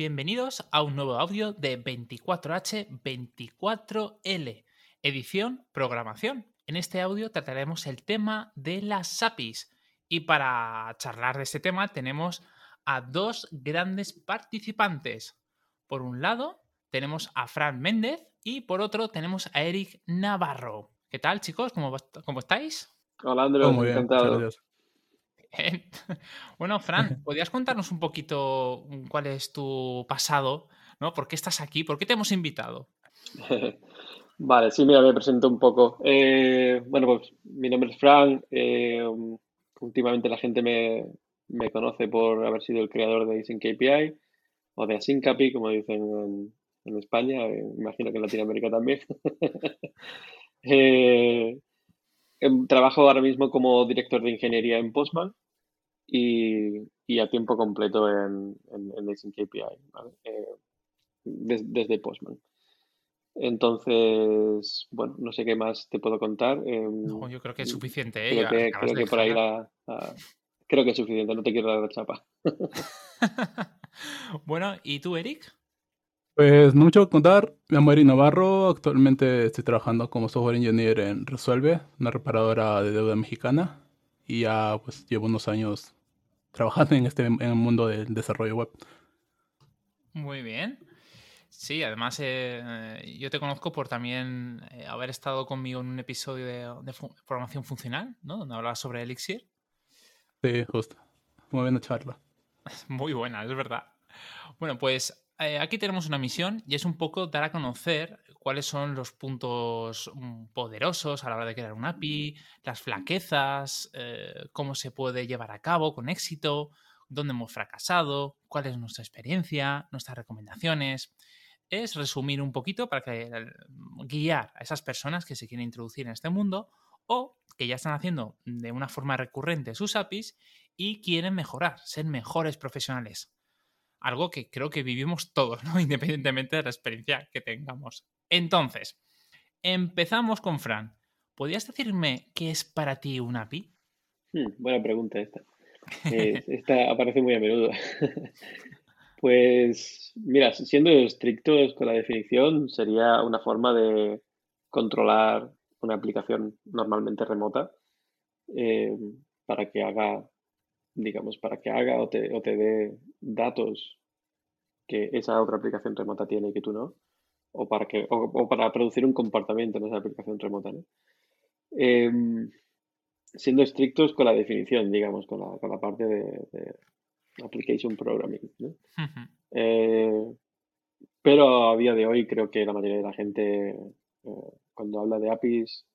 Bienvenidos a un nuevo audio de 24H24L, edición programación. En este audio trataremos el tema de las APIs y para charlar de este tema tenemos a dos grandes participantes. Por un lado tenemos a Fran Méndez y por otro tenemos a Eric Navarro. ¿Qué tal chicos? ¿Cómo, cómo estáis? Hola Andrés, oh, encantado. bueno, Fran, ¿podrías contarnos un poquito cuál es tu pasado? ¿no? ¿Por qué estás aquí? ¿Por qué te hemos invitado? vale, sí, mira, me presento un poco. Eh, bueno, pues mi nombre es Fran. Eh, últimamente la gente me, conoce por haber sido el creador de KPI o de Asyncapi, como dicen en, en España. Eh, imagino que en Latinoamérica también. Em, trabajo ahora mismo como director de ingeniería en Postman y, a tiempo completo en, en, KPI, eh, desde, Postman. Entonces, bueno, no sé qué más te puedo contar. Em, no, yo creo que es suficiente. ¿eh? Creo, que, por ahí la, Creo que es suficiente, no te quiero dar la chapa. bueno, ¿y tú, Eric? Pues no mucho que contar. Me llamo Eric Navarro. Actualmente estoy trabajando como software engineer en Resuelve, una reparadora de deuda mexicana. Y ya pues llevo unos años trabajando en este en el mundo del desarrollo web. Muy bien. Sí, además eh, yo te conozco por también eh, haber estado conmigo en un episodio de, programación funcional, ¿no? Donde hablabas sobre Elixir. Sí, justo. Muy buena charla. Muy buena, es verdad. Bueno, pues eh, aquí tenemos una misión y es un poco dar a conocer cuáles son los puntos mm, poderosos a la hora de crear un API, las flaquezas, eh, cómo se puede llevar a cabo con éxito, dónde hemos fracasado, cuál es nuestra experiencia, nuestras recomendaciones. Es resumir un poquito para que, eh, guiar a esas personas que se quieren introducir en este mundo o que ya están haciendo de una forma recurrente sus APIs y quieren mejorar, ser mejores profesionales. Algo que creo que vivimos todos, ¿no? independientemente de la experiencia que tengamos. Entonces, empezamos con Fran. ¿Podrías decirme qué es para ti un API? Hmm, buena pregunta esta. Eh, esta aparece muy a menudo. pues, mira, siendo estrictos con la definición, sería una forma de controlar una aplicación normalmente remota eh, para que haga, digamos, para que haga o te, o te dé datos que esa otra aplicación remota tiene y que tú no o para, que, o, para producir un comportamiento en esa aplicación remota. Em, siendo estrictos con la definición, digamos, con la, con la parte de, application programming. Eh, pero a día de hoy creo que la mayoría de la gente, eh, cuando habla de APIs,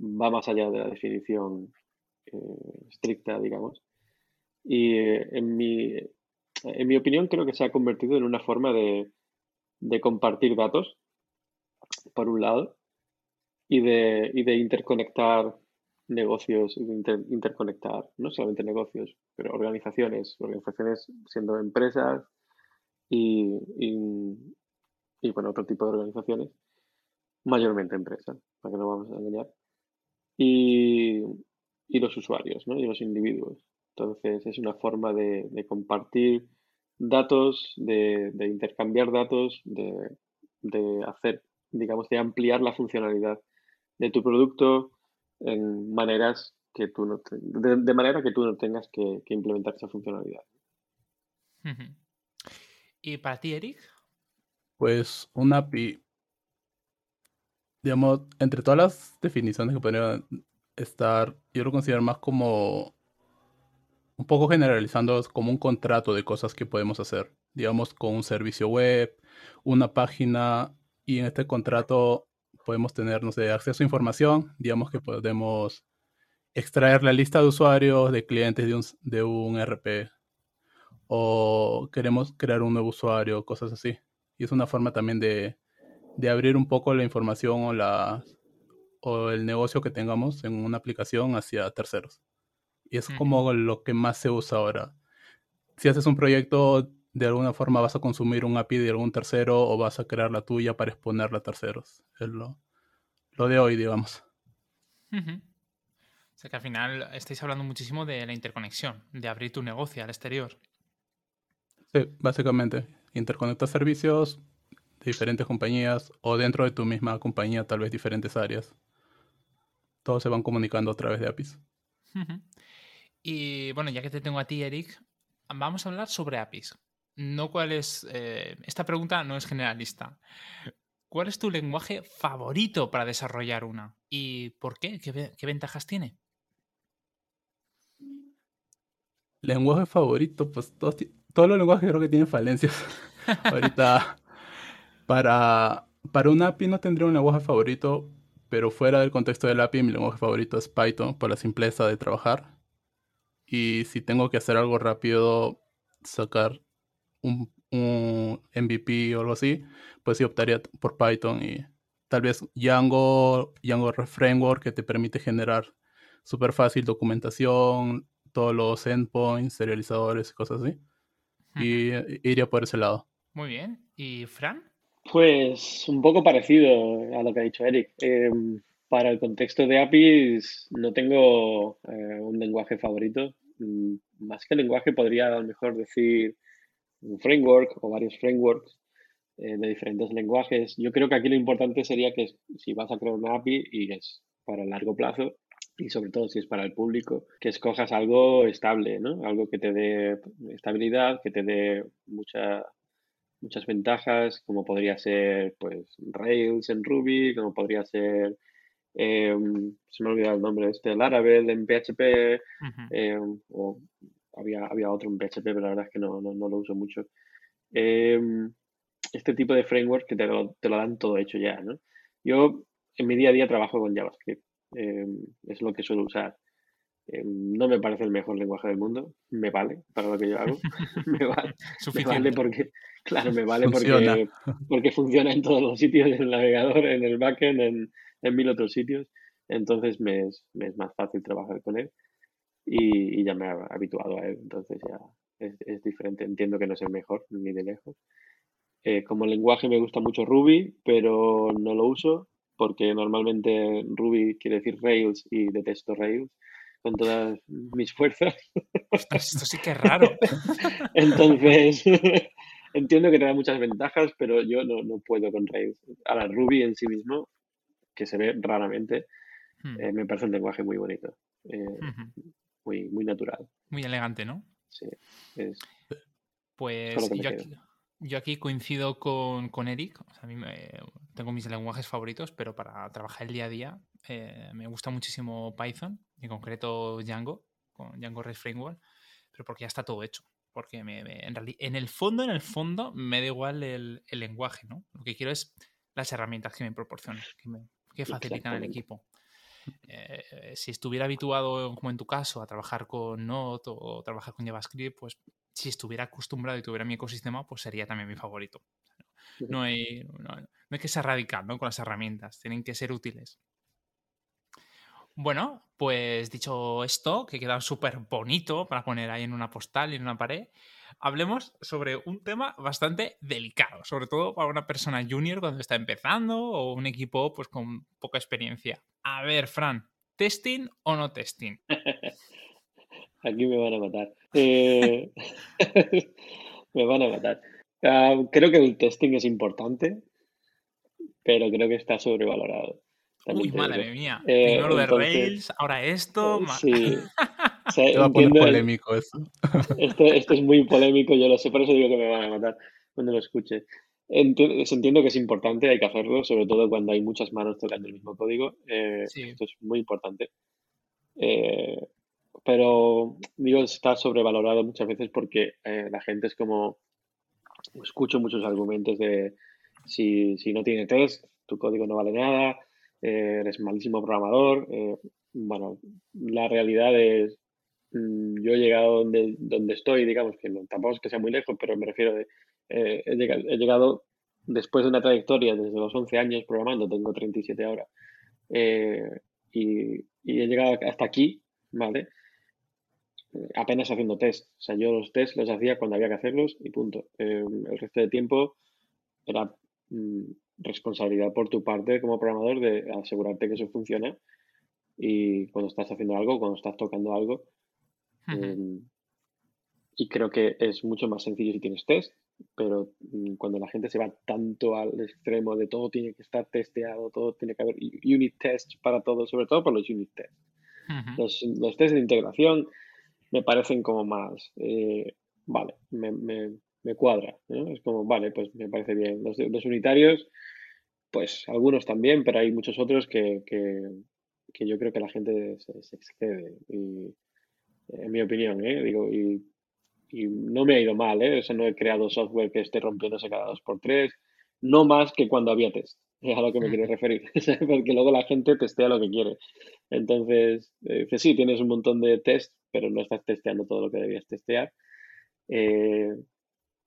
va más allá de la definición eh, estricta, digamos. Y en mi, en mi opinión creo que se ha convertido en una forma de, de compartir datos, por un lado, y de, y de interconectar negocios, interconectar no solamente negocios, pero organizaciones, organizaciones siendo empresas y, y, bueno, otro tipo de organizaciones, mayormente empresas, para que no vamos a engañar, y, y los usuarios, ¿no? y los individuos. Entonces es una forma de, de compartir datos, de, intercambiar datos, de, hacer, digamos, de ampliar la funcionalidad de tu producto en maneras que tú no de, manera que tú no tengas que, implementar esa funcionalidad. ¿Y para ti, Eric? Pues un API, digamos, entre todas las definiciones que podrían estar, yo lo considero más como un poco generalizando como un contrato de cosas que podemos hacer, digamos, con un servicio web, una página, y en este contrato podemos tener, no acceso a información, digamos que podemos extraer la lista de usuarios, de clientes de un, de un RP, o queremos crear un nuevo usuario, cosas así. Y es una forma también de, de abrir un poco la información o, la, o el negocio que tengamos en una aplicación hacia terceros. Y es como lo que más se usa ahora. Si haces un proyecto, de alguna forma vas a consumir un API de algún tercero o vas a crear la tuya para exponerla a terceros. Es lo, de hoy, digamos. O sea que al final estáis hablando muchísimo de la interconexión, de abrir tu negocio al exterior. Sí, básicamente. interconectas servicios de diferentes compañías o dentro de tu misma compañía, tal vez diferentes áreas. Todos se van comunicando a través de APIs. Y bueno, ya que te tengo a ti, Eric, vamos a hablar sobre APIs. No cuál es. Eh, esta pregunta no es generalista. ¿Cuál es tu lenguaje favorito para desarrollar una? ¿Y por qué? ¿Qué, ventajas tiene? Lenguaje favorito, pues todos, todos los lenguajes creo que tienen falencias. Ahorita, para, para un API no tendría un lenguaje favorito, pero fuera del contexto del API, mi lenguaje favorito es Python por la simpleza de trabajar. Y si tengo que hacer algo rápido, sacar un, MVP o algo así, pues sí optaría por Python y tal vez Django, Django Framework que te permite generar súper fácil documentación, todos los endpoints, serializadores y cosas así. Y iría por ese lado. Muy bien. ¿Y Fran? Pues un poco parecido a lo que ha dicho Eric. Em, para el contexto de APIs no tengo eh, un lenguaje favorito. Mm, más que lenguaje podría a mejor decir un framework o varios frameworks eh, de diferentes lenguajes. Yo creo que aquí lo importante sería que si vas a crear una API y es para largo plazo y sobre todo si es para el público, que escojas algo estable, ¿no? Algo que te dé estabilidad, que te dé mucha, muchas ventajas, como podría ser pues Rails en Ruby, como podría ser em, se me ha olvidado el nombre este, Laravel en PHP, em, o había, había otro en PHP, pero la verdad es que no, no, lo uso mucho. Em, este tipo de framework que te lo, te lo, dan todo hecho ya, ¿no? Yo en mi día a día trabajo con JavaScript, es lo que suelo usar. No me parece el mejor lenguaje del mundo, me vale para lo que yo hago, me, vale, me vale porque, claro, me vale funciona. porque, porque funciona en todos los sitios, en el navegador, en el backend, en, en mil otros sitios, entonces me es, me es, más fácil trabajar con él y, y, ya me he habituado a él, entonces ya es, es, diferente, entiendo que no es el mejor ni de lejos. Eh, como lenguaje me gusta mucho Ruby, pero no lo uso porque normalmente Ruby quiere decir Rails y detesto Rails con todas mis fuerzas. esto sí que es raro. Entonces, entiendo que te da muchas ventajas, pero yo no, no puedo con Rails. Ahora, Ruby en sí mismo, que se ve raramente, hmm. eh, me parece un lenguaje muy bonito, eh, muy, muy natural. Muy elegante, ¿no? Sí. Es, pues yo aquí, yo aquí, coincido con, con Eric. a mí me, tengo mis lenguajes favoritos, pero para trabajar el día a día eh, me gusta muchísimo Python, en concreto Django, con Django REST Framework, pero porque ya está todo hecho. Porque en, en el fondo, en el fondo, me da igual el, lenguaje, ¿no? Lo que quiero es las herramientas que me proporcionan, que, me, que facilitan el equipo. Eh, si estuviera habituado, como en tu caso, a trabajar con Node o trabajar con JavaScript, pues si estuviera acostumbrado y tuviera mi ecosistema, pues sería también mi favorito. No hay, no, hay que ser radical con las herramientas, tienen que ser útiles. Bueno, pues dicho esto, que queda súper bonito para poner ahí en una postal y en una pared, hablemos sobre un tema bastante delicado, sobre todo para una persona junior cuando está empezando o un equipo pues con poca experiencia. A ver, Fran, ¿testing o no testing? Aquí me van a matar. Eh, me van a matar. Ah, creo que el testing es importante, pero creo que está sobrevalorado. Uy, madre mía. Eh, Primero de Rails, ahora esto. Sí. va a poner polémico eso. Esto, esto, es muy polémico, yo lo sé, por eso digo que me van a matar cuando lo escuche. entiendo que es importante, hay que hacerlo, sobre todo cuando hay muchas manos tocando el mismo código. Eh, esto es muy importante. Eh, pero digo, está sobrevalorado muchas veces porque la gente es como, escucho muchos argumentos de si, si no tiene test, tu código no vale nada, eh, eres malísimo programador. Eh, bueno, la realidad es, yo he llegado donde, donde estoy, digamos, que tampoco es que sea muy lejos, pero me refiero de, eh, he, llegado, después de una trayectoria desde los 11 años programando, tengo 37 ahora, y, y he llegado hasta aquí, ¿vale? apenas haciendo test. O sea, yo los test los hacía cuando había que hacerlos y punto. el resto de tiempo era mm, responsabilidad por tu parte como programador de asegurarte que eso funciona y cuando estás haciendo algo, cuando estás tocando algo. Em, y creo que es mucho más sencillo si tienes test pero mm, cuando la gente se va tanto al extremo de todo tiene que estar testeado, todo tiene que haber unit tests para todo, sobre todo por los unit tests. los, los tests de integración me parecen como más, eh, vale, me, me, me cuadra, Es como, vale, pues me parece bien. Los, los unitarios, pues algunos también, pero hay muchos otros que, que, que yo creo que la gente se, excede. Y, en mi opinión, ¿eh? Digo, y, y, no me ha ido mal, ¿eh? O sea, no he creado software que esté rompiéndose cada dos por tres, no más que cuando había test. Es a lo que me quiero referir, porque luego la gente testea lo que quiere. Entonces, eh, sí, tienes un montón de test, pero no estás testeando todo lo que debías testear. Eh,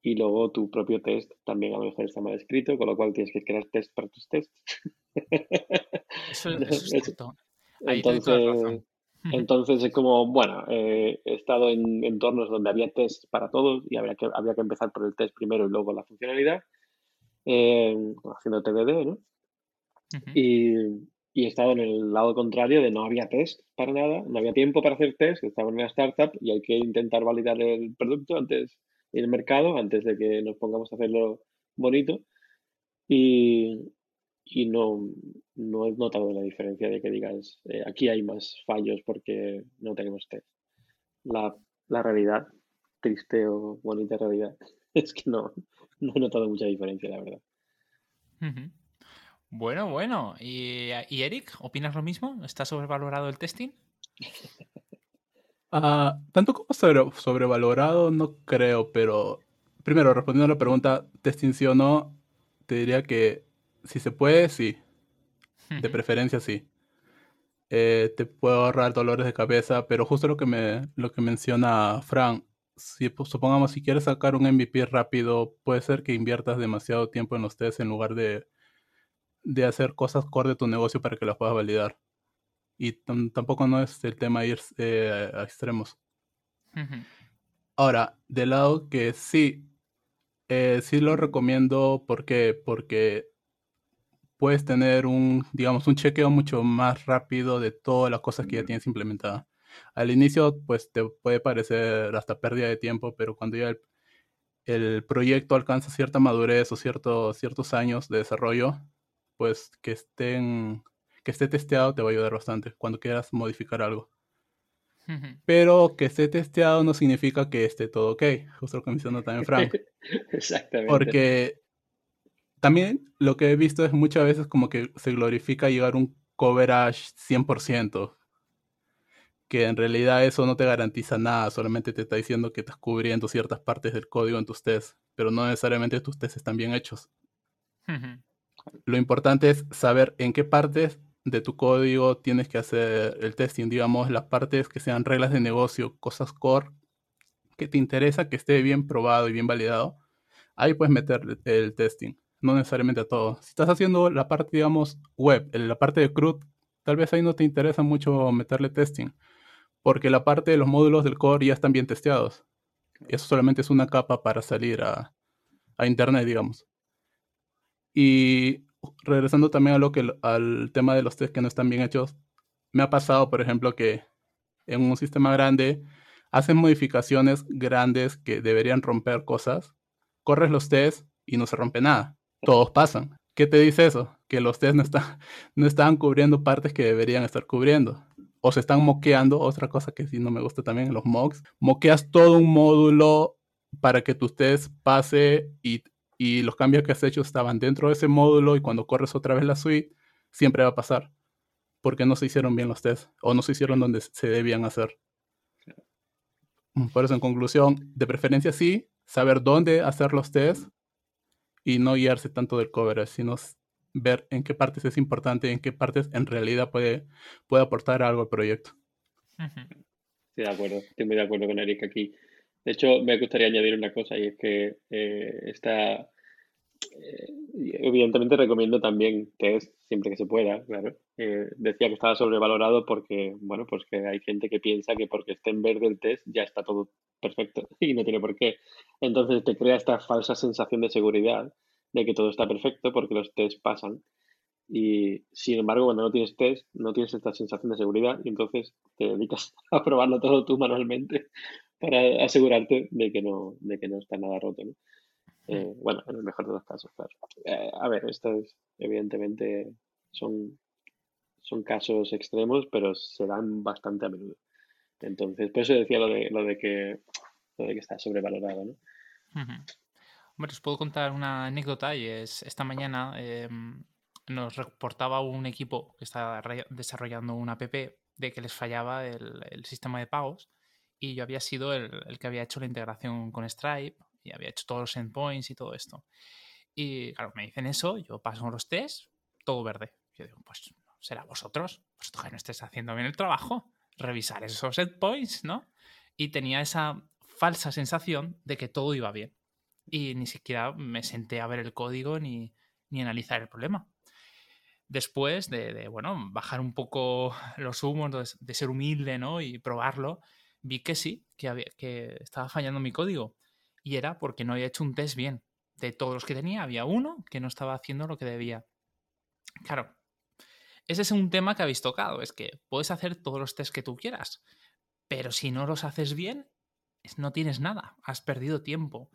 y luego tu propio test también a lo mejor está mal escrito, con lo cual tienes que crear test para tus tests. Eso, es cierto. entonces, entonces es como, bueno, eh, he estado en entornos donde había test para todos y había que, había que empezar por el test primero y luego la funcionalidad, eh, haciendo TDD, ¿no? y, y he estado en el lado contrario de no había test para nada, no había tiempo para hacer test, estaba en una startup y hay que intentar validar el producto antes el mercado, antes de que nos pongamos a hacerlo bonito. Y, y no, no he notado la diferencia de que digas, eh, aquí hay más fallos porque no tenemos test. La, la realidad, triste o bonita realidad, es que no, no he notado mucha diferencia, la verdad. Bueno, bueno. ¿Y, Eric, opinas lo mismo? ¿Está sobrevalorado el testing? Ah, tanto como sobrevalorado, no creo, pero primero, respondiendo a la pregunta, testing sí o no, te diría que si se puede, sí. De preferencia, sí. Eh, te puedo ahorrar dolores de cabeza, pero justo lo que, me, lo que menciona Fran, si pues, supongamos si quieres sacar un MVP rápido, puede ser que inviertas demasiado tiempo en los tests en lugar de de hacer cosas core de tu negocio para que las puedas validar. Y tampoco no es el tema ir eh, a extremos. Ahora, de lado que sí, eh, sí lo recomiendo porque, porque puedes tener un, digamos, un chequeo mucho más rápido de todas las cosas que ya tienes implementadas. Al inicio, pues te puede parecer hasta pérdida de tiempo, pero cuando ya el, el proyecto alcanza cierta madurez o ciertos ciertos años de desarrollo, pues que estén que esté testeado te va a ayudar bastante cuando quieras modificar algo. Pero que esté testeado no significa que esté todo ok, justo lo que mencionó también Frank. Exactamente. Porque también lo que he visto es muchas veces como que se glorifica llegar a un coverage 100%, que en realidad eso no te garantiza nada, solamente te está diciendo que estás cubriendo ciertas partes del código en tus tests, pero no necesariamente tus tests están bien hechos. Lo importante es saber en qué partes de tu código tienes que hacer el testing, digamos, las partes que sean reglas de negocio, cosas core, que te interesa que esté bien probado y bien validado. Ahí puedes meter el testing, no necesariamente todo. Si estás haciendo la parte, digamos, web, la parte de CRUD, tal vez ahí no te interesa mucho meterle testing, porque la parte de los módulos del core ya están bien testeados. Eso solamente es una capa para salir a, a internet, digamos. Y regresando también a lo que, al tema de los test que no están bien hechos, me ha pasado, por ejemplo, que en un sistema grande hacen modificaciones grandes que deberían romper cosas, corres los tests y no se rompe nada. Todos pasan. ¿Qué te dice eso? Que los tests no, están, no están cubriendo partes que deberían estar cubriendo. O se están moqueando, otra cosa que sí no me gusta también, los mocks. Moqueas todo un módulo para que tus tests pase y y los cambios que has hecho estaban dentro de ese módulo y cuando corres otra vez la suite, siempre va a pasar. Porque no se hicieron bien los tests o no se hicieron donde se debían hacer. Por eso, en conclusión, de preferencia sí, saber dónde hacer los tests y no guiarse tanto del coverage, sino ver en qué partes es importante y en qué partes en realidad puede, puede aportar algo al proyecto. Sí, de acuerdo. Estoy muy de acuerdo con Eric aquí. De hecho, me gustaría añadir una cosa y es que eh, esta, eh, evidentemente recomiendo también test siempre que se pueda, claro. Eh, decía que estaba sobrevalorado porque, bueno, pues que hay gente que piensa que porque esté en verde el test ya está todo perfecto y no tiene por qué. Entonces te crea esta falsa sensación de seguridad de que todo está perfecto porque los tests pasan. Y sin embargo, cuando no tienes test, no tienes esta sensación de seguridad y entonces te dedicas a probarlo todo tú manualmente para asegurarte de que no, de que no está nada roto. Eh, bueno, en el mejor de los casos, claro. Eh, a ver, esto es, evidentemente son, son casos extremos, pero se dan bastante a menudo. Entonces, por eso decía lo de, lo de que lo de que está sobrevalorado, ¿no? Hombre, os puedo contar una anécdota y es esta mañana em, nos reportaba un equipo que estaba desarrollando una app de que les fallaba el, sistema de pagos y yo había sido el, el, que había hecho la integración con Stripe y había hecho todos los endpoints y todo esto. Y claro, me dicen eso, yo paso los tests, todo verde. Yo digo, pues será vosotros, vosotros que no estés haciendo bien el trabajo, revisar esos endpoints, ¿no? Y tenía esa falsa sensación de que todo iba bien y ni siquiera me senté a ver el código ni, ni analizar el problema. Después de, bueno, bajar un poco los humos, de, ser humilde, ¿no? Y probarlo, vi que sí, que, había, que estaba fallando mi código. Y era porque no había hecho un test bien. De todos los que tenía, había uno que no estaba haciendo lo que debía. Claro, ese es un tema que habéis tocado. Es que puedes hacer todos los tests que tú quieras, pero si no los haces bien, no tienes nada. Has perdido tiempo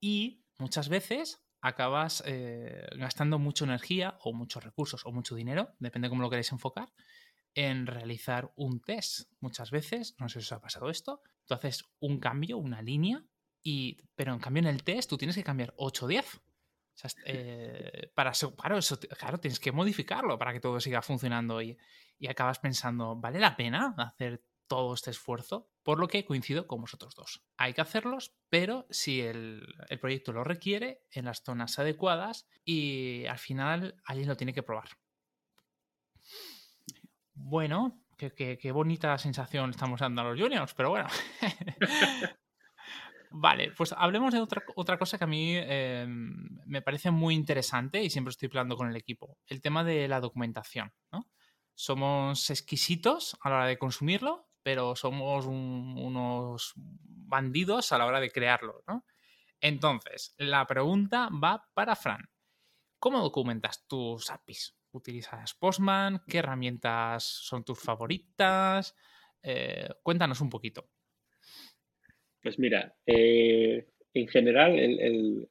y muchas veces acabas eh, gastando mucha energía o muchos recursos o mucho dinero, depende cómo lo queréis enfocar, en realizar un test. Muchas veces, no sé si os ha pasado esto, tú haces un cambio, una línea, pero en cambio en el test tú tienes que cambiar 8 o 10. Eh, para claro, claro, tienes que modificarlo para que todo siga funcionando y, y acabas pensando, ¿vale la pena hacer todo este esfuerzo, por lo que coincido con vosotros dos. Hay que hacerlos, pero si el, proyecto lo requiere, en las zonas adecuadas y al final alguien lo tiene que probar. Bueno, qué, bonita sensación estamos dando a los juniors, pero bueno. Vale, pues hablemos de otra, otra cosa que a mí em, me parece muy interesante y siempre estoy hablando con el equipo. El tema de la documentación. Somos exquisitos a la hora de consumirlo, pero somos unos bandidos a la hora de crearlo, ¿no? Entonces, la pregunta va para Fran. ¿Cómo documentas tus APIs? ¿Utilizas Postman? ¿Qué herramientas son tus favoritas? Eh, cuéntanos un poquito. Pues mira, eh, en general,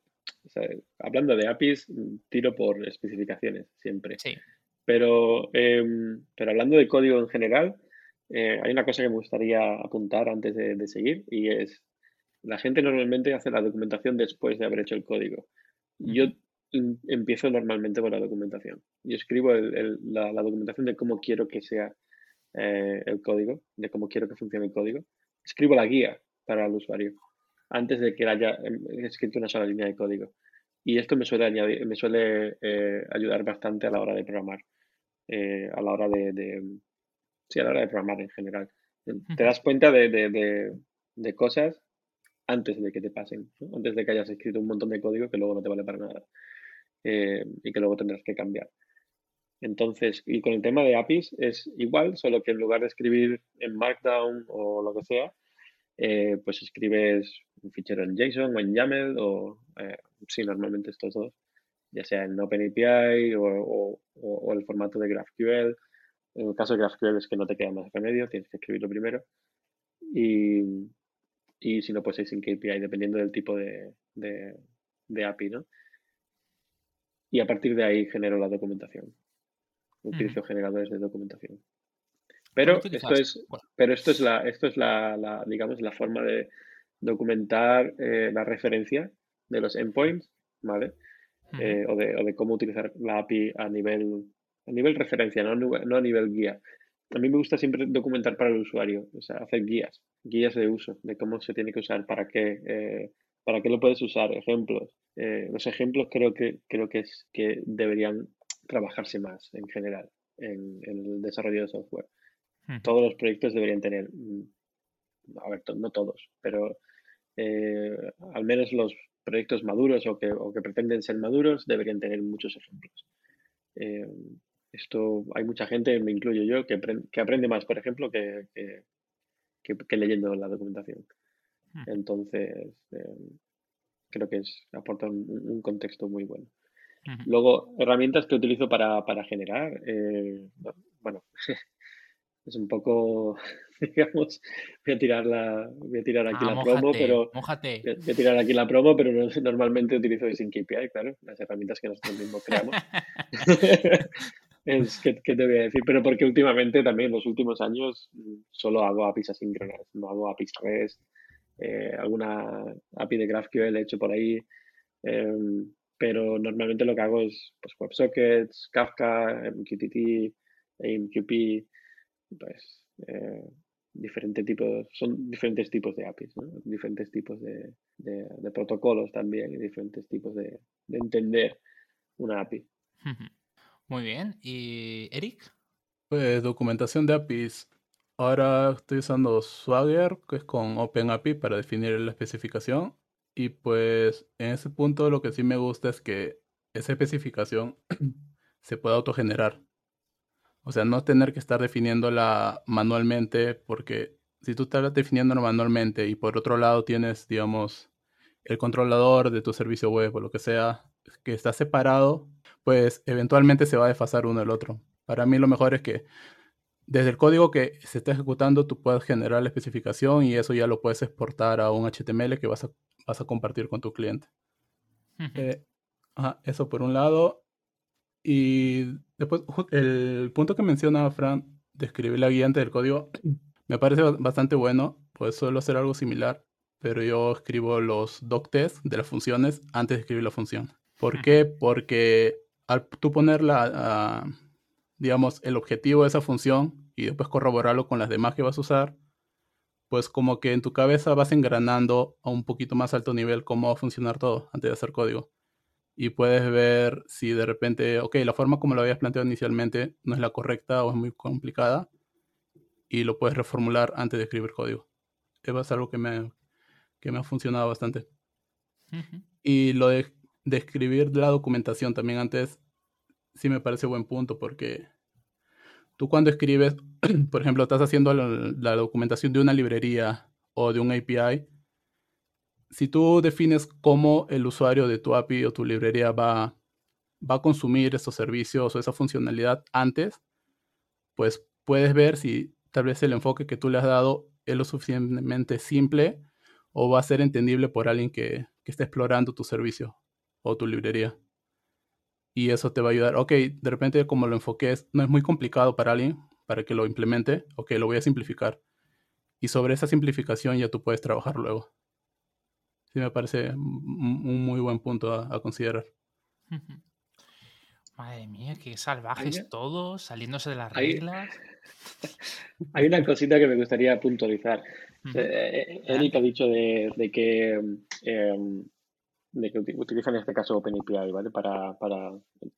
hablando de APIs, tiro por especificaciones siempre. Sí. Pero, em, pero hablando de código en general, eh, hay una cosa que me gustaría apuntar antes de, seguir y es, la gente normalmente hace la documentación después de haber hecho el código. Yo empiezo normalmente con la documentación. Yo escribo la, documentación de cómo quiero que sea eh, el código, de cómo quiero que funcione el código. Escribo la guía para el usuario antes de que haya em, escrito una sola línea de código. Y esto me suele, añadir, me suele eh, ayudar bastante a la hora de programar, a la hora de, sí, a la hora de programar en general. Te das cuenta de, cosas antes de que te pasen, antes de que hayas escrito un montón de código que luego no te vale para nada eh, y que luego tendrás que cambiar. Entonces, y con el tema de APIs es igual, solo que en lugar de escribir en Markdown o lo que sea, eh, pues escribes un fichero en JSON o en YAML o, eh, sí, normalmente estos dos, ya sea en OpenAPI o, o el formato de GraphQL en el caso de GraphQL es que no te queda más remedio, tienes que escribirlo primero. Y, si no, pues es sin KPI, dependiendo del tipo de, API, ¿no? Y a partir de ahí genero la documentación. Utilizo generadores de documentación. Pero esto es, pero esto es la, esto es la, digamos, la forma de documentar eh, la referencia de los endpoints, ¿vale? Eh, o, de, o, de, cómo utilizar la API a nivel a nivel referencia, no, a nivel guía. A mí me gusta siempre documentar para el usuario, o sea, hacer guías, guías de uso, de cómo se tiene que usar, para qué, eh, para qué lo puedes usar, ejemplos. Eh, los ejemplos creo que, creo que, es, que deberían trabajarse más en general en, el desarrollo de software. Todos los proyectos deberían tener, mm, a ver, no todos, pero eh, al menos los proyectos maduros o que, o que pretenden ser maduros deberían tener muchos ejemplos. Esto hay mucha gente, me incluyo yo, que, que aprende más, por ejemplo, que, que, leyendo la documentación. Hmm. Entonces, em, creo que es, aporta un, contexto muy bueno. Luego, herramientas que utilizo para, generar. Eh, bueno, es un poco digamos. Voy a tirar, la, voy a tirar aquí Ah, la promo, pero mójate. voy a tirar aquí la promo, pero no- normalmente utilizo API, claro, las herramientas que nosotros mismos creamos. Es que, ¿qué te voy a decir? Pero porque últimamente también, en los últimos años, mm, solo hago APIs asíncronas, no hago APIs REST, eh, alguna API de GraphQL he hecho por ahí, em, pero normalmente lo que hago es pues, WebSockets, Kafka, MQTT, AMQP, pues eh, diferentes tipos, son diferentes tipos de APIs, ¿no? Diferentes tipos de, de- de protocolos también y diferentes tipos de, de entender una API. Muy bien. ¿Y Eric? Pues documentación de APIs. Ahora estoy usando Swagger, que es con OpenAPI para definir la especificación. Y pues en ese punto lo que sí me gusta es que esa especificación se pueda autogenerar. O sea, no tener que estar definiéndola manualmente, porque si tú estás definiéndola manualmente y por otro lado tienes, digamos, el controlador de tu servicio web o lo que sea, que está separado, pues eventualmente se va a desfasar uno del otro. Para mí lo mejor es que desde el código que se está ejecutando tú puedes generar la especificación y eso ya lo puedes exportar a un HTML que vas a, vas a compartir con tu cliente. Eh, ajá, eso por un lado. Y después, el punto que menciona Fran de escribir la guía antes del código me parece ba- bastante bueno, pues suelo hacer algo similar, pero yo escribo los doc tests de las funciones antes de escribir la función. ¿Por qué? Porque al tú poner la, ah, digamos, el objetivo de esa función y después corroborarlo con las demás que vas a usar, pues como que en tu cabeza vas engranando a un poquito más alto nivel cómo va a funcionar todo antes de hacer código y puedes ver si de repente, ok, la forma como lo habías planteado inicialmente no es la correcta o es muy complicada y lo puedes reformular antes de escribir código. Es algo que me, que me ha funcionado bastante. Y lo de, de escribir la documentación también antes sí me parece buen punto porque tú cuando escribes, por ejemplo, estás haciendo la, la documentación de una librería o de un API, si tú defines cómo el usuario de tu API o tu librería va, va a consumir esos servicios o esa funcionalidad antes, pues puedes ver si tal vez el enfoque que tú le has dado es lo suficientemente simple o va a ser entendible por alguien que, que explorando tu servicio o tu librería. Y eso te va a ayudar. Ok, de repente como lo enfoques, no es muy complicado para alguien, para que lo implemente, ok, lo voy a simplificar. Y sobre esa simplificación ya tú puedes trabajar luego sí me parece un muy buen punto a, a considerar. Madre mía, qué salvajes todos, saliéndose de las reglas. Hay una cosita que me gustaría puntualizar. Eh, Eric ha dicho de, de que, em, de que uti- utiliza en este caso OpenAPI, ¿vale? Para, para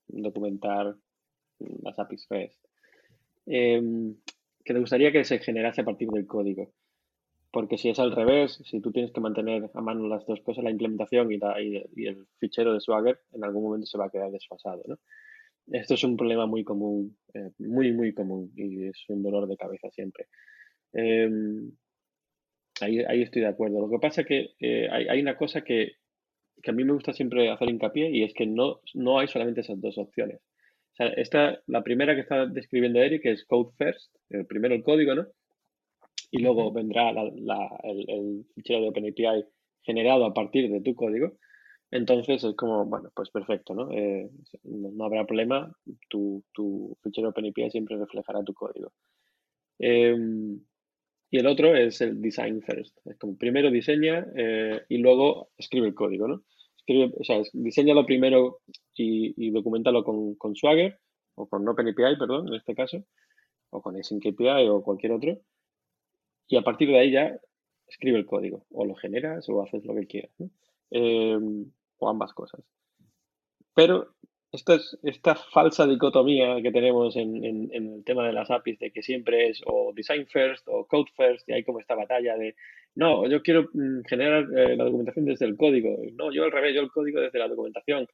documentar las APIs REST. Em, que le gustaría que se generase a partir del código. Porque si es al revés, si tú tienes que mantener a mano las dos cosas, la implementación y, la- y- el fichero de Swagger, en algún momento se va a quedar desfasado, ¿no? Esto es un problema muy común, eh, muy, muy común y es un dolor de cabeza siempre. Em, ahí, estoy de acuerdo. Lo que pasa es que eh, hay, una cosa que, que a mí me gusta siempre hacer hincapié y es que no, no hay solamente esas dos opciones. O sea, esta, la primera que está describiendo Eric es code first, primero el código, ¿no? Y luego vendrá la- la- el, el fichero de OpenAPI generado a partir de tu código. Entonces es como, bueno, pues perfecto, ¿no? Eh, no, no habrá problema, tu, tu fichero OpenAPI siempre reflejará tu código. Em, y el otro es el design first. Es como primero diseña eh, y luego escribe el código, ¿no? Escribe, o sea, diseñalo primero y, y documentalo con, con Swagger o con OpenAPI, perdón, en este caso, o con Async API o cualquier otro. Y a partir de ahí ya escribe el código. O lo generas o haces lo que quieras, ¿no? Em, o ambas cosas. Pero esta, es, esta falsa dicotomía que tenemos en, en- en el tema de las APIs, de que siempre es o design first o code first, y hay como esta batalla de, no, yo quiero mm, generar eh, la documentación desde el código, no, yo al revés, yo el código desde la documentación.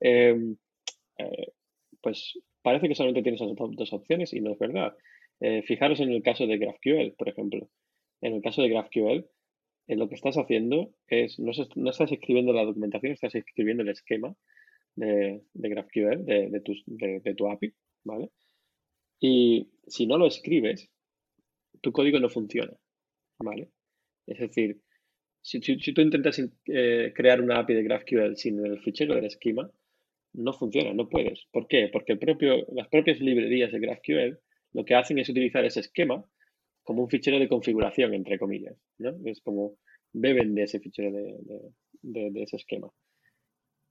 Em, eh, pues parece que solamente tienes esas do- dos opciones y no es verdad. Eh, fijaros en el caso de GraphQL, por ejemplo. En el caso de GraphQL, eh, lo que estás haciendo es, no, es- no estás escribiendo la documentación, estás escribiendo el esquema de, GraphQL, de, tus- de- tu API, ¿vale? Y si no lo escribes, tu código no funciona, ¿vale? Es decir, si, tú intentas eh, crear una API de GraphQL sin el fichero del esquema, no funciona, no puedes. ¿Por qué? Porque las propias librerías de GraphQL lo que hacen es utilizar ese esquema como un fichero de configuración, entre comillas. ¿no? Es como beben de ese fichero de, ese esquema.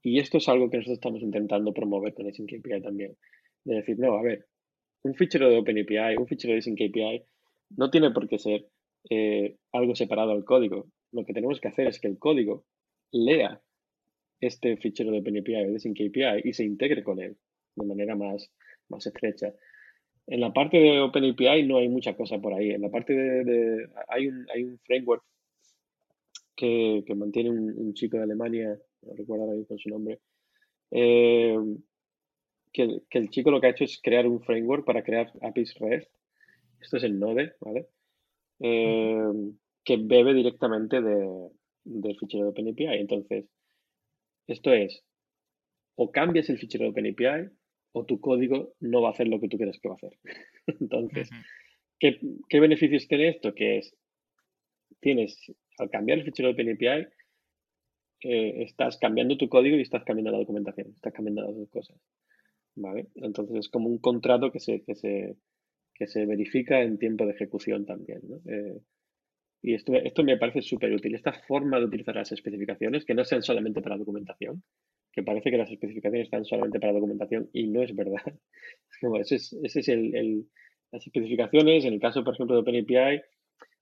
Y esto es algo que nosotros estamos intentando promover con Async API también. De decir, no, a ver, un fichero de OpenAPI, un fichero de Async API, no tiene por qué ser eh, algo separado al código. Lo que tenemos que hacer es que el código lea este fichero de OpenAPI o de Sync API y se integre con él de manera más, más estrecha. En la parte de OpenAPI no hay mucha cosa por ahí. En la parte de, hay, un, hay un framework que, mantiene un, chico de Alemania, no recuerdo ahora mismo su nombre, eh, que, el chico lo que ha hecho es crear un framework para crear APIs REST. Esto es el Node, ¿vale? Eh, que bebe directamente de, del fichero de OpenAPI. Entonces, esto es, o cambias el fichero de OpenAPI o tu código no va a hacer lo que tú quieres que va a hacer. Entonces, ¿qué, beneficios tiene esto? Que es, tienes, al cambiar el fichero OpenAPI, eh, estás cambiando tu código y estás cambiando la documentación, estás cambiando las dos cosas. ¿Vale? Entonces es como un contrato que se, que se, que se verifica en tiempo de ejecución también. ¿no? Eh, y esto, esto me parece súper útil. Esta forma de utilizar las especificaciones, que no sean solamente para documentación, que parece que las especificaciones están solamente para documentación y no es verdad. Como, ese es, ese es el, el, las especificaciones. En el caso, por ejemplo, de OpenAPI,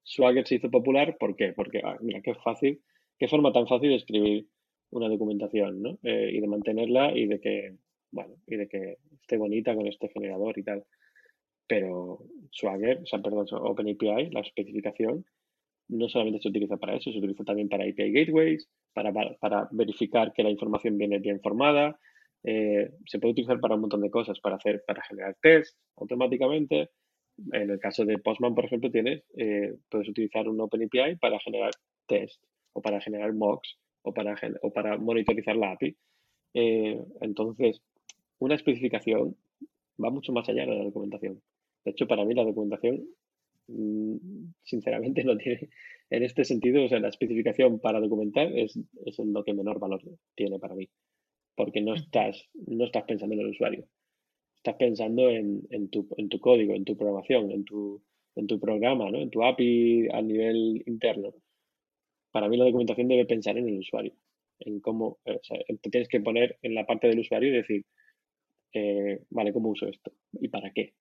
Swagger se hizo popular. ¿Por qué? Porque, ah, mira, qué fácil, qué forma tan fácil de escribir una documentación, ¿no? Eh, y de mantenerla y de que, bueno, y de que esté bonita con este generador y tal. Pero Swagger, o sea, perdón, OpenAPI, la especificación, no solamente se utiliza para eso, se utiliza también para API gateways, para, para, verificar que la información viene bien formada. Eh, se puede utilizar para un montón de cosas, para hacer, para generar tests automáticamente. En el caso de Postman, por ejemplo, tienes, eh, puedes utilizar un OpenAPI para generar tests o para generar mocks o para, o para monitorizar la API. Eh, entonces, una especificación va mucho más allá de la documentación. De hecho, para mí la documentación sinceramente no tiene, en este sentido, o sea, la especificación para documentar es, es lo que menor valor tiene para mí, porque no estás, no estás pensando en el usuario, estás pensando en, en, tu, en tu código, en tu programación, en tu, en tu programa, ¿no? en tu API a nivel interno. Para mí la documentación debe pensar en el usuario, en cómo, eh, o sea, te tienes que poner en la parte del usuario y decir, eh, vale, ¿cómo uso esto? ¿Y para qué?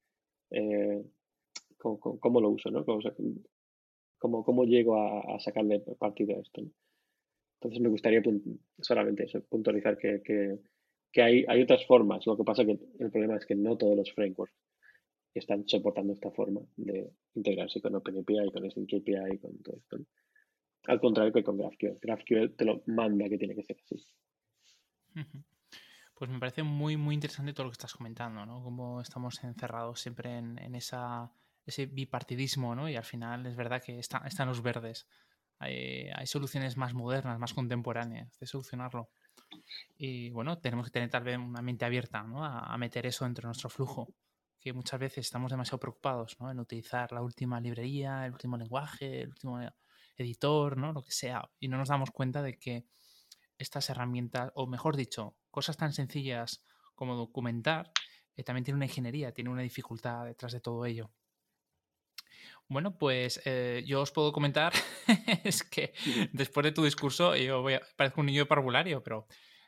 Eh, cómo, lo uso, ¿no? Cómo, cómo, llego a, sacarle partido a esto. Entonces me gustaría solamente eso, puntualizar que, que, hay, hay otras formas. Lo que pasa que el problema es que no todos los frameworks están soportando esta forma de integrarse con OpenAPI, con API, con todo esto. Al contrario que con GraphQL. GraphQL te lo manda que tiene que ser así. Pues me parece muy, muy interesante todo lo que estás comentando, ¿no? Cómo estamos encerrados siempre en esa ese bipartidismo, ¿no? Y al final es verdad que está, están los verdes. Hay, soluciones más modernas, más contemporáneas de solucionarlo. Y bueno, tenemos que tener tal vez una mente abierta a, meter eso dentro de nuestro flujo, que muchas veces estamos demasiado preocupados ¿no? en utilizar la última librería, el último lenguaje, el último editor, ¿no? lo que sea, y no nos damos cuenta de que estas herramientas, o mejor dicho, cosas tan sencillas como documentar, eh, también tiene una ingeniería, tiene una dificultad detrás de todo ello. Bueno, pues eh, yo os puedo comentar, es que después de tu discurso, yo voy a, parezco un niño de parvulario, pero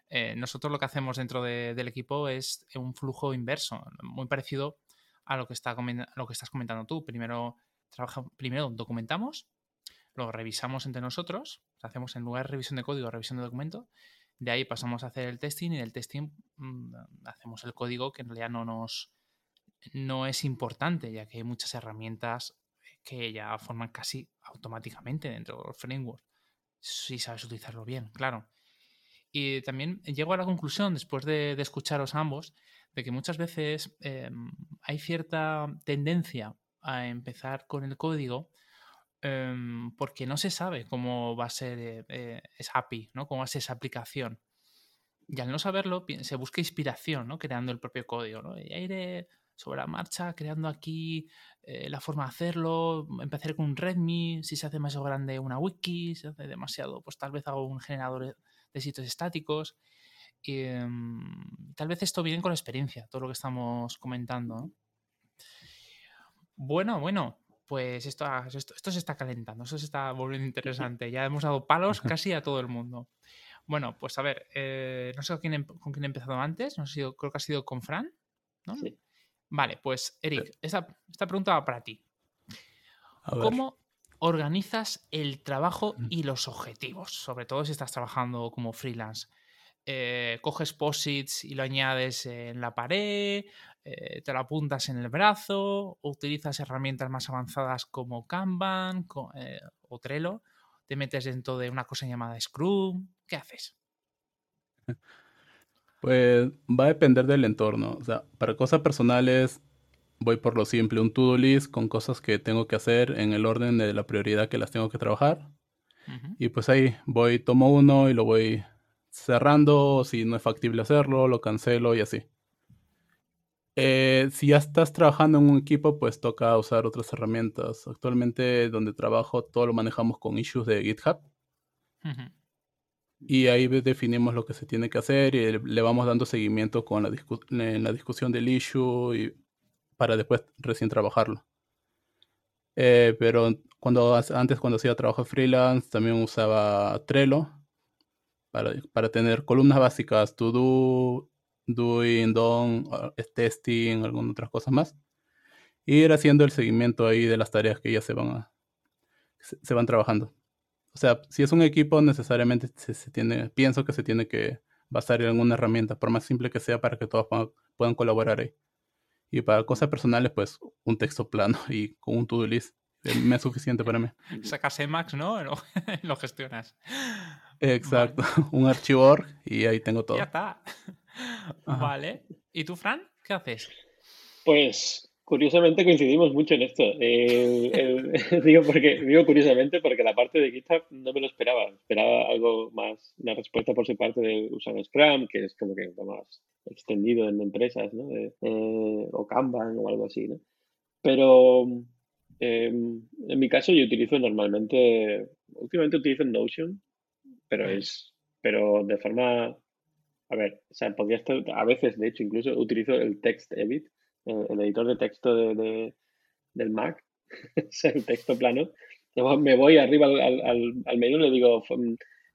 eh, nosotros lo que hacemos dentro del equipo es un flujo inverso, muy parecido a lo que, está, lo que estás comentando tú. Primero, trabaja, primero documentamos, lo revisamos entre nosotros, hacemos en lugar de revisión de código, revisión de documento, de ahí pasamos a hacer el testing y del testing mm, hacemos el código que en realidad no nos no es importante, ya que hay muchas herramientas que ya forman casi automáticamente dentro del framework, si sabes utilizarlo bien, claro. Y también llego a la conclusión, después de, escucharos ambos, de que muchas veces em, hay cierta tendencia a empezar con el código em, porque no se sabe cómo va a ser eh, eh, esa API, ¿no? cómo va a ser esa aplicación. Y al no saberlo, se busca inspiración, ¿no? Creando el propio código, ¿no? Sobre la marcha, creando aquí eh, la forma de hacerlo, empezaré con un README, si se hace demasiado grande una wiki, si se hace demasiado, pues tal vez hago un generador de sitios estáticos. Y, em, tal vez esto viene con la experiencia, todo lo que estamos comentando. Bueno, bueno, pues esto, esto, se está calentando, esto se está volviendo interesante. Ya hemos dado palos casi a todo el mundo. Bueno, pues a ver, eh, no sé con quién, he, con quién he empezado antes, no sé, creo que ha sido con Fran, ¿no? Sí. Vale, pues Eric, esta, pregunta va para ti. ¿Cómo organizas el trabajo y los objetivos? Sobre todo si estás trabajando como freelance. Eh, coges posits y lo añades en la pared, eh, te lo apuntas en el brazo, utilizas herramientas más avanzadas como Kanban eh, o Trello, te metes dentro de una cosa llamada Scrum, ¿qué haces? Pues va a depender del entorno. O sea, para cosas personales voy por lo simple, un to-do list con cosas que tengo que hacer en el orden de la prioridad que las tengo que trabajar. Y pues ahí voy, tomo uno y lo voy cerrando. Si no es factible hacerlo, lo cancelo y así. Eh, si ya estás trabajando en un equipo, pues toca usar otras herramientas. Actualmente donde trabajo todo lo manejamos con issues de GitHub. Y ahí definimos lo que se tiene que hacer y le vamos dando seguimiento con la, en la discusión del issue y para después recién trabajarlo. Eh, pero cuando antes cuando hacía trabajo freelance también usaba Trello para, para tener columnas básicas, to do, doing, done, testing, algunas otras cosas más. Y ir haciendo el seguimiento ahí de las tareas que ya se van se van trabajando. O sea, si es un equipo, necesariamente se, tiene, pienso que se tiene que basar en alguna herramienta, por más simple que sea, para que todos puedan, colaborar ahí. Y para cosas personales, pues un texto plano y con un to-do list eh, me es suficiente para mí. Sacas Emacs, ¿no? Lo, lo gestionas. Exacto, un archivo y ahí tengo todo. Ya está. Vale. ¿Y tú, Fran? ¿Qué haces? Pues Curiosamente coincidimos mucho en esto. digo, porque, digo curiosamente porque la parte de GitHub no me lo esperaba. Esperaba algo más, una respuesta por su parte de usar Scrum, que es como que más extendido en empresas, ¿no? Eh, o Kanban o algo así, ¿no? Pero em, en mi caso yo utilizo normalmente, últimamente utilizo Notion, pero es, pero de forma, a ver, o sea, podría estar, a veces de hecho incluso utilizo el text edit el editor de texto de, del Mac, el texto plano, me voy arriba al, al, al menú y le digo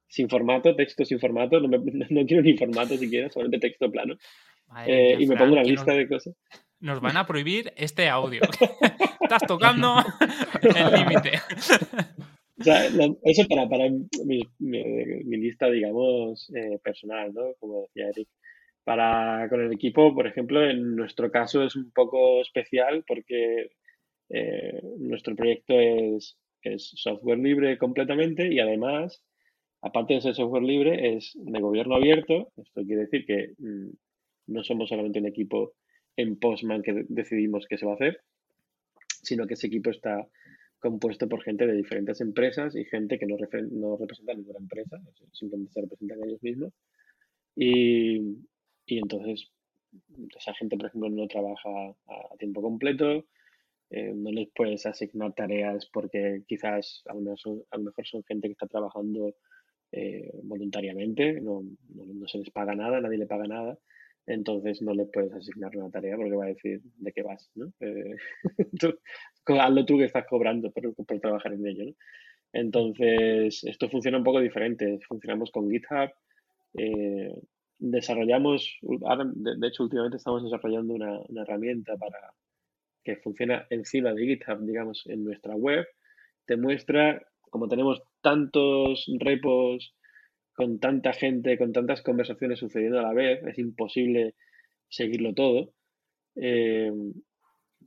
sin formato, texto sin formato, no, me, no quiero ni formato siquiera, solamente texto plano. Eh, y me pongo una lista de cosas. Nos van a prohibir este audio. Estás tocando el límite. O sea, eso para, para mi, mi, lista, digamos, eh, personal, ¿no? Como decía Eric. Para con el equipo, por ejemplo, en nuestro caso es un poco especial porque eh, nuestro proyecto es, es, software libre completamente y además, aparte de ser software libre, es de gobierno abierto. Esto quiere decir que mm, no somos solamente un equipo en Postman que decidimos qué se va a hacer, sino que ese equipo está compuesto por gente de diferentes empresas y gente que no, no representa ninguna empresa, simplemente se representan ellos mismos. Y, y entonces, esa gente, por ejemplo, no trabaja a, tiempo completo, eh, no les puedes asignar tareas porque quizás a lo mejor son, gente que está trabajando eh, voluntariamente, no, no, se les paga nada, nadie le paga nada, entonces no le puedes asignar una tarea porque va a decir de qué vas, ¿no? Eh, hazlo tú que estás cobrando por, trabajar en ello, ¿no? Entonces, esto funciona un poco diferente. Funcionamos con GitHub, desarrollamos, de, hecho últimamente estamos desarrollando una, herramienta para que funciona encima de GitHub, digamos, en nuestra web. Te muestra, como tenemos tantos repos con tanta gente, con tantas conversaciones sucediendo a la vez, es imposible seguirlo todo. Eh,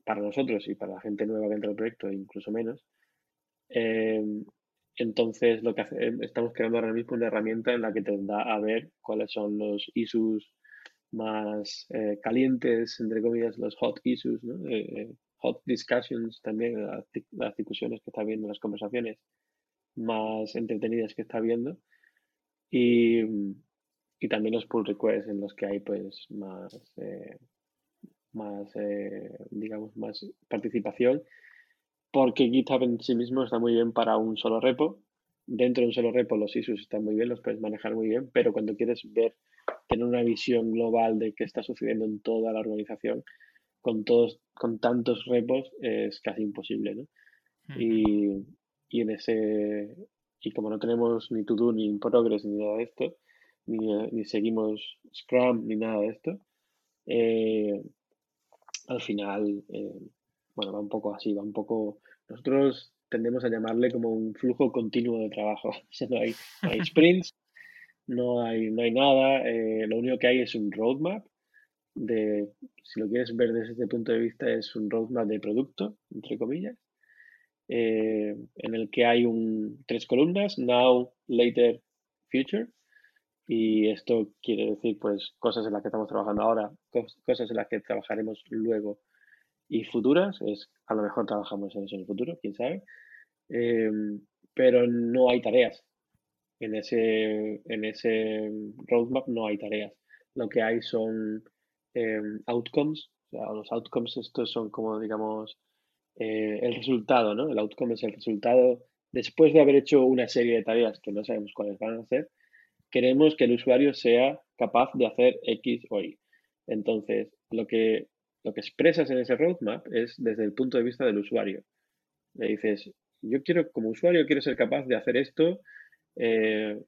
para nosotros y para la gente nueva que entra al proyecto, incluso menos. Eh, entonces, lo que hace, estamos creando ahora mismo una herramienta en la que te da a ver cuáles son los issues más eh, calientes, entre comillas, los hot issues, ¿no? Eh, eh, hot discussions también, las, discusiones que está viendo, las conversaciones más entretenidas que está viendo. Y, y también los pull requests en los que hay pues más más eh, digamos, más participación, porque GitHub en sí mismo está muy bien para un solo repo. Dentro de un solo repo los issues están muy bien, los puedes manejar muy bien, pero cuando quieres ver, tener una visión global de qué está sucediendo en toda la organización, con todos, con tantos repos, es casi imposible, ¿no? Y, y en ese, y como no tenemos ni to-do, ni progress, ni nada de esto, ni, ni, seguimos Scrum, ni nada de esto, eh, al final, eh, bueno, va un poco así, va un poco, nosotros tendemos a llamarle como un flujo continuo de trabajo. no, hay, no hay sprints, no hay, no hay nada, lo único que hay es un roadmap de, si lo quieres ver desde este punto de vista, es un roadmap de producto, entre comillas, eh, en el que hay un, tres columnas, now, later, future. Y esto quiere decir, pues, cosas en las que estamos trabajando ahora, cosas en las que trabajaremos luego y futuras. Es, a lo mejor trabajamos en eso en el futuro, quién sabe. Em, pero no hay tareas. En ese, en ese roadmap no hay tareas. Lo que hay son em, outcomes. los outcomes estos son como, digamos, eh, el resultado, ¿no? El outcome es el resultado. Después de haber hecho una serie de tareas que no sabemos cuáles van a ser, queremos que el usuario sea capaz de hacer X o Y. Entonces, lo que, lo que expresas en ese roadmap es desde el punto de vista del usuario. Le dices, yo quiero, como usuario, quiero ser capaz de hacer esto. Eh,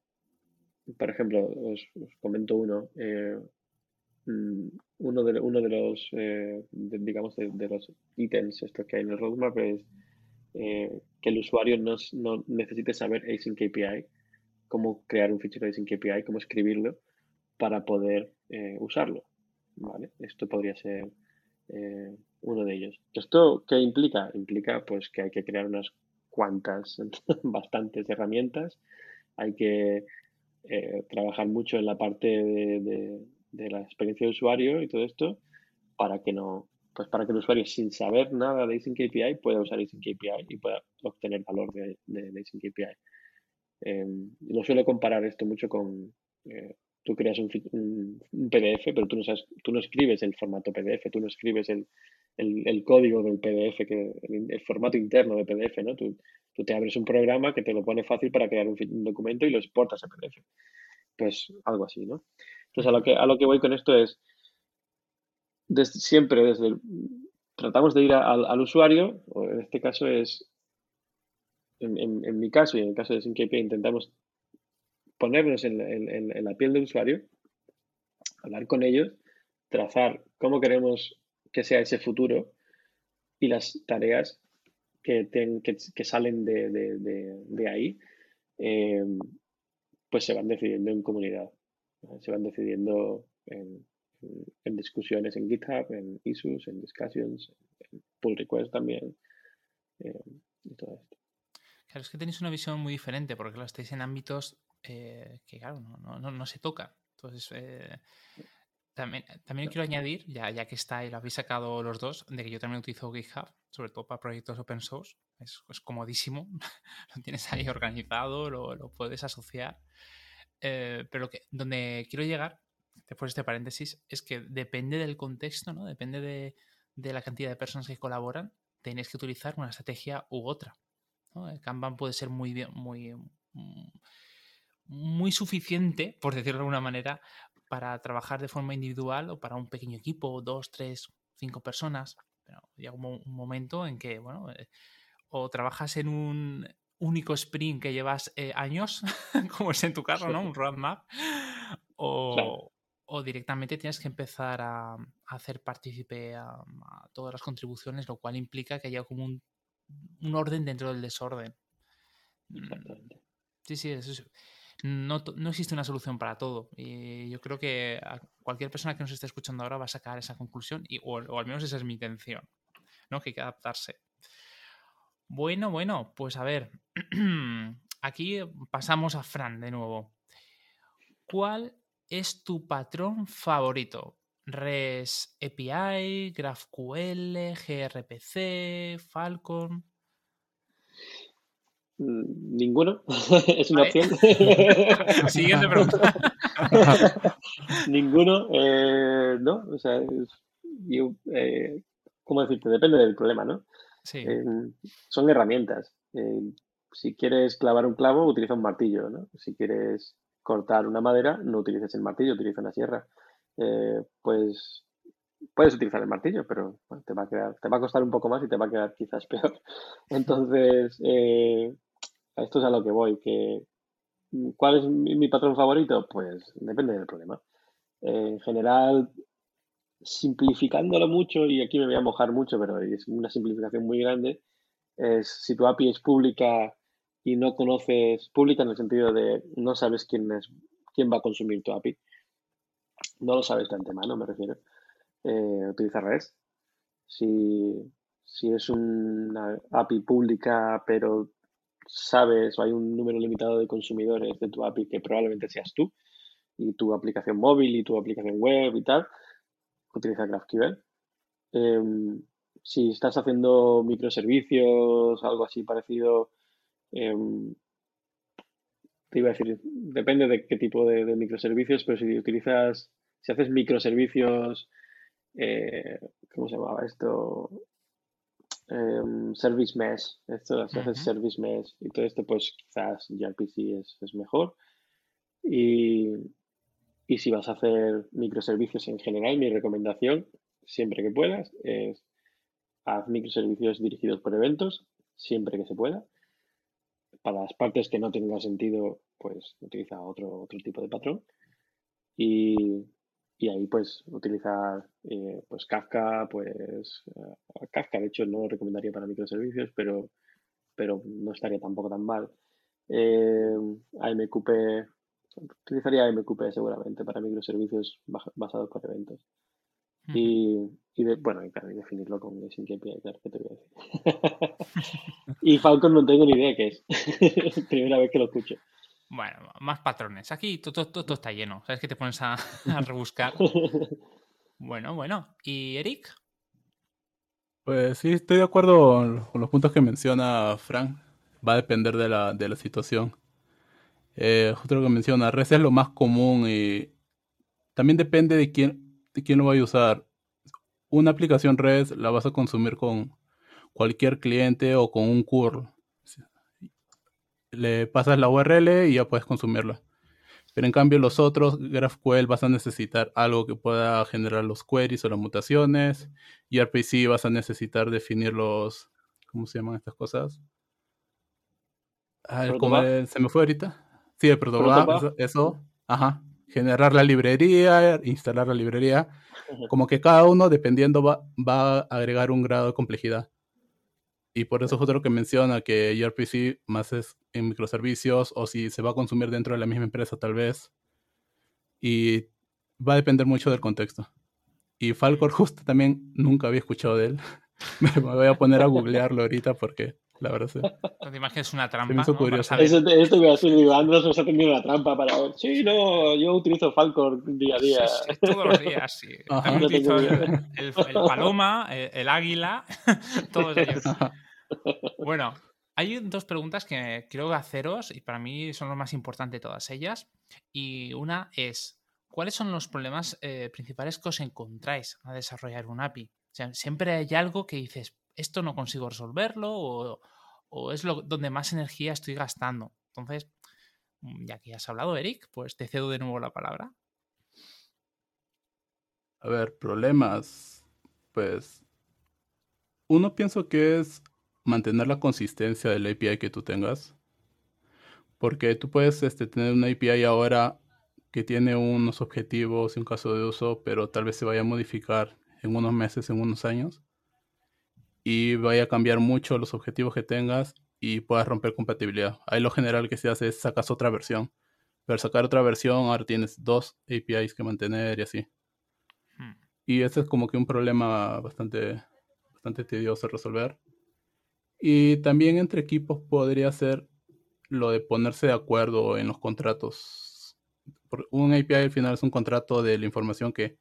por ejemplo, os, comento uno. Eh, mm, uno de, uno de los, eh, digamos, de, los ítems estos que hay en el roadmap es que el usuario no, no, necesite saber Async API, cómo crear un fichero Async API, cómo escribirlo para poder usarlo. ¿vale? Esto podría ser uno de ellos. ¿Esto qué implica? Implica pues que hay que crear unas cuantas, bastantes herramientas, hay que trabajar mucho en la parte de la experiencia de usuario y todo esto para que no, pues para que el usuario sin saber nada de Async API pueda usar Async API y pueda obtener valor de, Async API. Eh, lo suelo comparar esto mucho con, eh, tú creas un, PDF, pero tú no, sabes, tú no escribes el formato PDF, tú no escribes el, el, código del PDF, que, el, formato interno de PDF, ¿no? Tú, tú, te abres un programa que te lo pone fácil para crear un, documento y lo exportas a PDF. Pues algo así, ¿no? Entonces, a lo que, a lo que voy con esto es, siempre desde tratamos de ir al usuario, o en este caso es, en, mi caso y en el caso de SyncAPI, intentamos ponernos en, la piel del usuario, hablar con ellos, trazar cómo queremos que sea ese futuro y las tareas que, salen de, de, ahí, eh, pues se van decidiendo en comunidad se van decidiendo en, discusiones en GitHub, en issues, en discussions, en pull requests también, eh, y todo esto. Claro, es que tenéis una visión muy diferente porque lo estáis en ámbitos eh, que, claro, no, no, no, se tocan. Entonces, eh, también, también quiero añadir, ya, ya que está y lo habéis sacado los dos, de que yo también utilizo GitHub, sobre todo para proyectos open source. Es, es comodísimo, lo tienes ahí organizado, lo, lo puedes asociar. Eh, pero que, donde quiero llegar, después de este paréntesis, es que depende del contexto, ¿no? Depende de, la cantidad de personas que colaboran, tenéis que utilizar una estrategia u otra. El Kanban puede ser muy bien, muy, mm, muy suficiente, por decirlo de alguna manera, para trabajar de forma individual o para un pequeño equipo, dos, tres, cinco personas. Pero llega un, momento en que, bueno, eh, o trabajas en un, único sprint que llevas eh, años, como es en tu caso, ¿no? Un roadmap. O, o directamente tienes que empezar a, hacer partícipe a, todas las contribuciones, lo cual implica que haya como un, un orden dentro del desorden. Mm, sí, sí, eso no, no, existe una solución para todo. Y yo creo que cualquier persona que nos esté escuchando ahora va a sacar esa conclusión, o, al menos esa es mi intención, ¿no? Que hay que adaptarse. Bueno, bueno, pues a ver, aquí pasamos a Fran de nuevo. ¿Cuál es tu patrón favorito? REST API, GraphQL, gRPC, Falcon. Mm, ninguno, es una opción. Siguiente pregunta. Ninguno, eh, no, o sea, eh, ¿cómo decirte? Depende del problema, ¿no? Sí. Eh, son herramientas. Eh, si quieres clavar un clavo, utiliza un martillo, ¿no? Si quieres cortar una madera, no utilices el martillo, utiliza una sierra. Eh, pues puedes utilizar el martillo, pero bueno, te va a quedar, te va a costar un poco más y te va a quedar quizás peor. Entonces, eh, esto es a lo que voy, que ¿cuál es mi, patrón favorito? Pues depende del problema. en general, simplificándolo mucho, y aquí me voy a mojar mucho, pero es una simplificación muy grande, es si tu API es pública y no conoces, pública en el sentido de no sabes quién es, quién va a consumir tu API, no lo sabes de antemano, me refiero, eh, utiliza REST. Si, si es una API pública, pero sabes o hay un número limitado de consumidores de tu API que probablemente seas tú, y tu aplicación móvil y tu aplicación web y tal, utiliza GraphQL. Em, si estás haciendo microservicios, algo así parecido, em, te iba a decir, depende de qué tipo de, microservicios, pero si utilizas, si haces microservicios, eh, ¿cómo se llamaba esto? Em, service mesh, esto, Ujú. service mesh y todo esto, pues quizás gRPC es, es mejor. Y, y si vas a hacer microservicios en general, mi recomendación, siempre que puedas, es haz microservicios dirigidos por eventos, siempre que se pueda. Para las partes que no tenga sentido, pues utiliza otro, otro tipo de patrón. Y, y ahí pues utilizar eh, pues Kafka, pues eh, Kafka de hecho no lo recomendaría para microservicios, pero, pero no estaría tampoco tan mal. Eh, AMQP, utilizaría AMQP seguramente para microservicios basados por eventos. Y, y de- bueno, y claro, y definirlo con Async API, claro, ¿qué te voy a decir? y Falcon no tengo ni idea qué es. Primera vez que lo escucho. Bueno, más patrones. Aquí todo, todo, todo está lleno. ¿Sabes que te pones a, a rebuscar? Bueno, bueno. ¿Y Eric? Pues sí, estoy de acuerdo con los puntos que menciona Frank. Va a depender de la, de la situación. Eh, justo lo que menciona, REST es lo más común y también depende de quién, de quién lo vaya a usar. Una aplicación REST la vas a consumir con cualquier cliente o con un curl. Le pasas la URL y ya puedes consumirla. Pero en cambio los otros, GraphQL, vas a necesitar algo que pueda generar los queries o las mutaciones. Y RPC vas a necesitar definir los... ¿Cómo se llaman estas cosas? Ah, se me fue ahorita. Sí, el ¿Protobuf? eso, eso. Ajá. Generar la librería, instalar la librería. Como que cada uno, dependiendo, va, va a agregar un grado de complejidad. Y por eso es otro que menciona que gRPC más es en microservicios o si se va a consumir dentro de la misma empresa tal vez. Y va a depender mucho del contexto. Y Falcor justo también nunca había escuchado de él. Me voy a poner a googlearlo ahorita porque la verdad sí. No te imaginas una trampa. saber. Eso, esto voy a decir, digo, Andros nos ha tendido la trampa para ver. Sí, no, yo utilizo Falcon día a día. sí, todos los días, sí. Ajá. También utilizo el, idea. el- el paloma, el, el águila, todos ellos. Bueno, hay dos preguntas que quiero haceros y para mí son lo más importante de todas ellas. Y una es, ¿cuáles son los problemas eh, principales que os encontráis a desarrollar un API? O sea, siempre hay algo que dices, esto no consigo resolverlo o, es lo, donde más energía estoy gastando. Entonces, mm, ya que has hablado, Eric, pues te cedo de nuevo la palabra. A ver, problemas. Pues uno pienso que es mantener la consistencia del API que tú tengas. Porque tú puedes este, tener una API ahora que tiene unos objetivos y un caso de uso, pero tal vez se vaya a modificar en unos meses, en unos años. Y vaya a cambiar mucho los objetivos que tengas y puedas romper compatibilidad. Ahí lo general que se hace es sacas otra versión. Pero sacar otra versión, ahora tienes dos APIs que mantener y así. Hmm. Y ese es como que un problema bastante, bastante tedioso de resolver. Y también entre equipos podría ser lo de ponerse de acuerdo en los contratos. Por- Un API al final es un contrato de la información que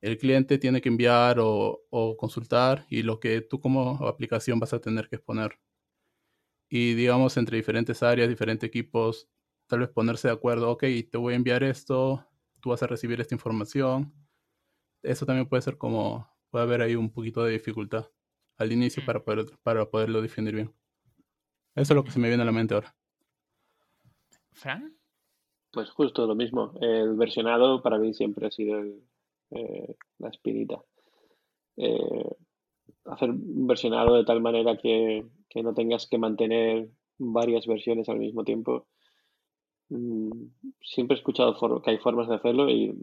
el cliente tiene que enviar o, o consultar y lo que tú como aplicación vas a tener que exponer. Y digamos entre diferentes áreas, diferentes equipos, tal vez ponerse de acuerdo, ok, te voy a enviar esto, tú vas a recibir esta información. Eso también puede ser como puede haber ahí un poquito de dificultad al inicio Mm. para, poder, para poderlo definir bien. Eso es lo que se me viene a la mente ahora. ¿Fran? Pues justo lo mismo. El versionado para mí siempre ha sido el, eh, la espinita. Eh, hacer un versionado de tal manera que, que no tengas que mantener varias versiones al mismo tiempo. Mm, siempre he escuchado for- que hay formas de hacerlo y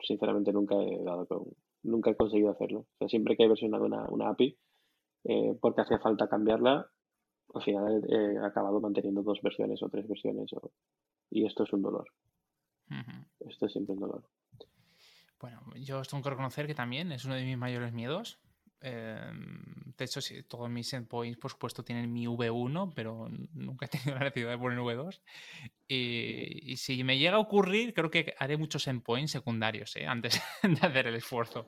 sinceramente nunca he dado con, nunca he conseguido hacerlo. O sea, siempre que he versionado una, una API, eh, porque hacía falta cambiarla, al final he, he acabado manteniendo dos versiones o tres versiones o- y esto es un dolor. Esto es siempre un dolor. Bueno, yo os tengo que reconocer que también es uno de mis mayores miedos. Em, de hecho, sí, todos mis endpoints, por supuesto, tienen mi V1, pero nunca he tenido la necesidad de poner V2. Y, y si me llega a ocurrir, creo que haré muchos endpoints secundarios ¿eh? antes de hacer el esfuerzo.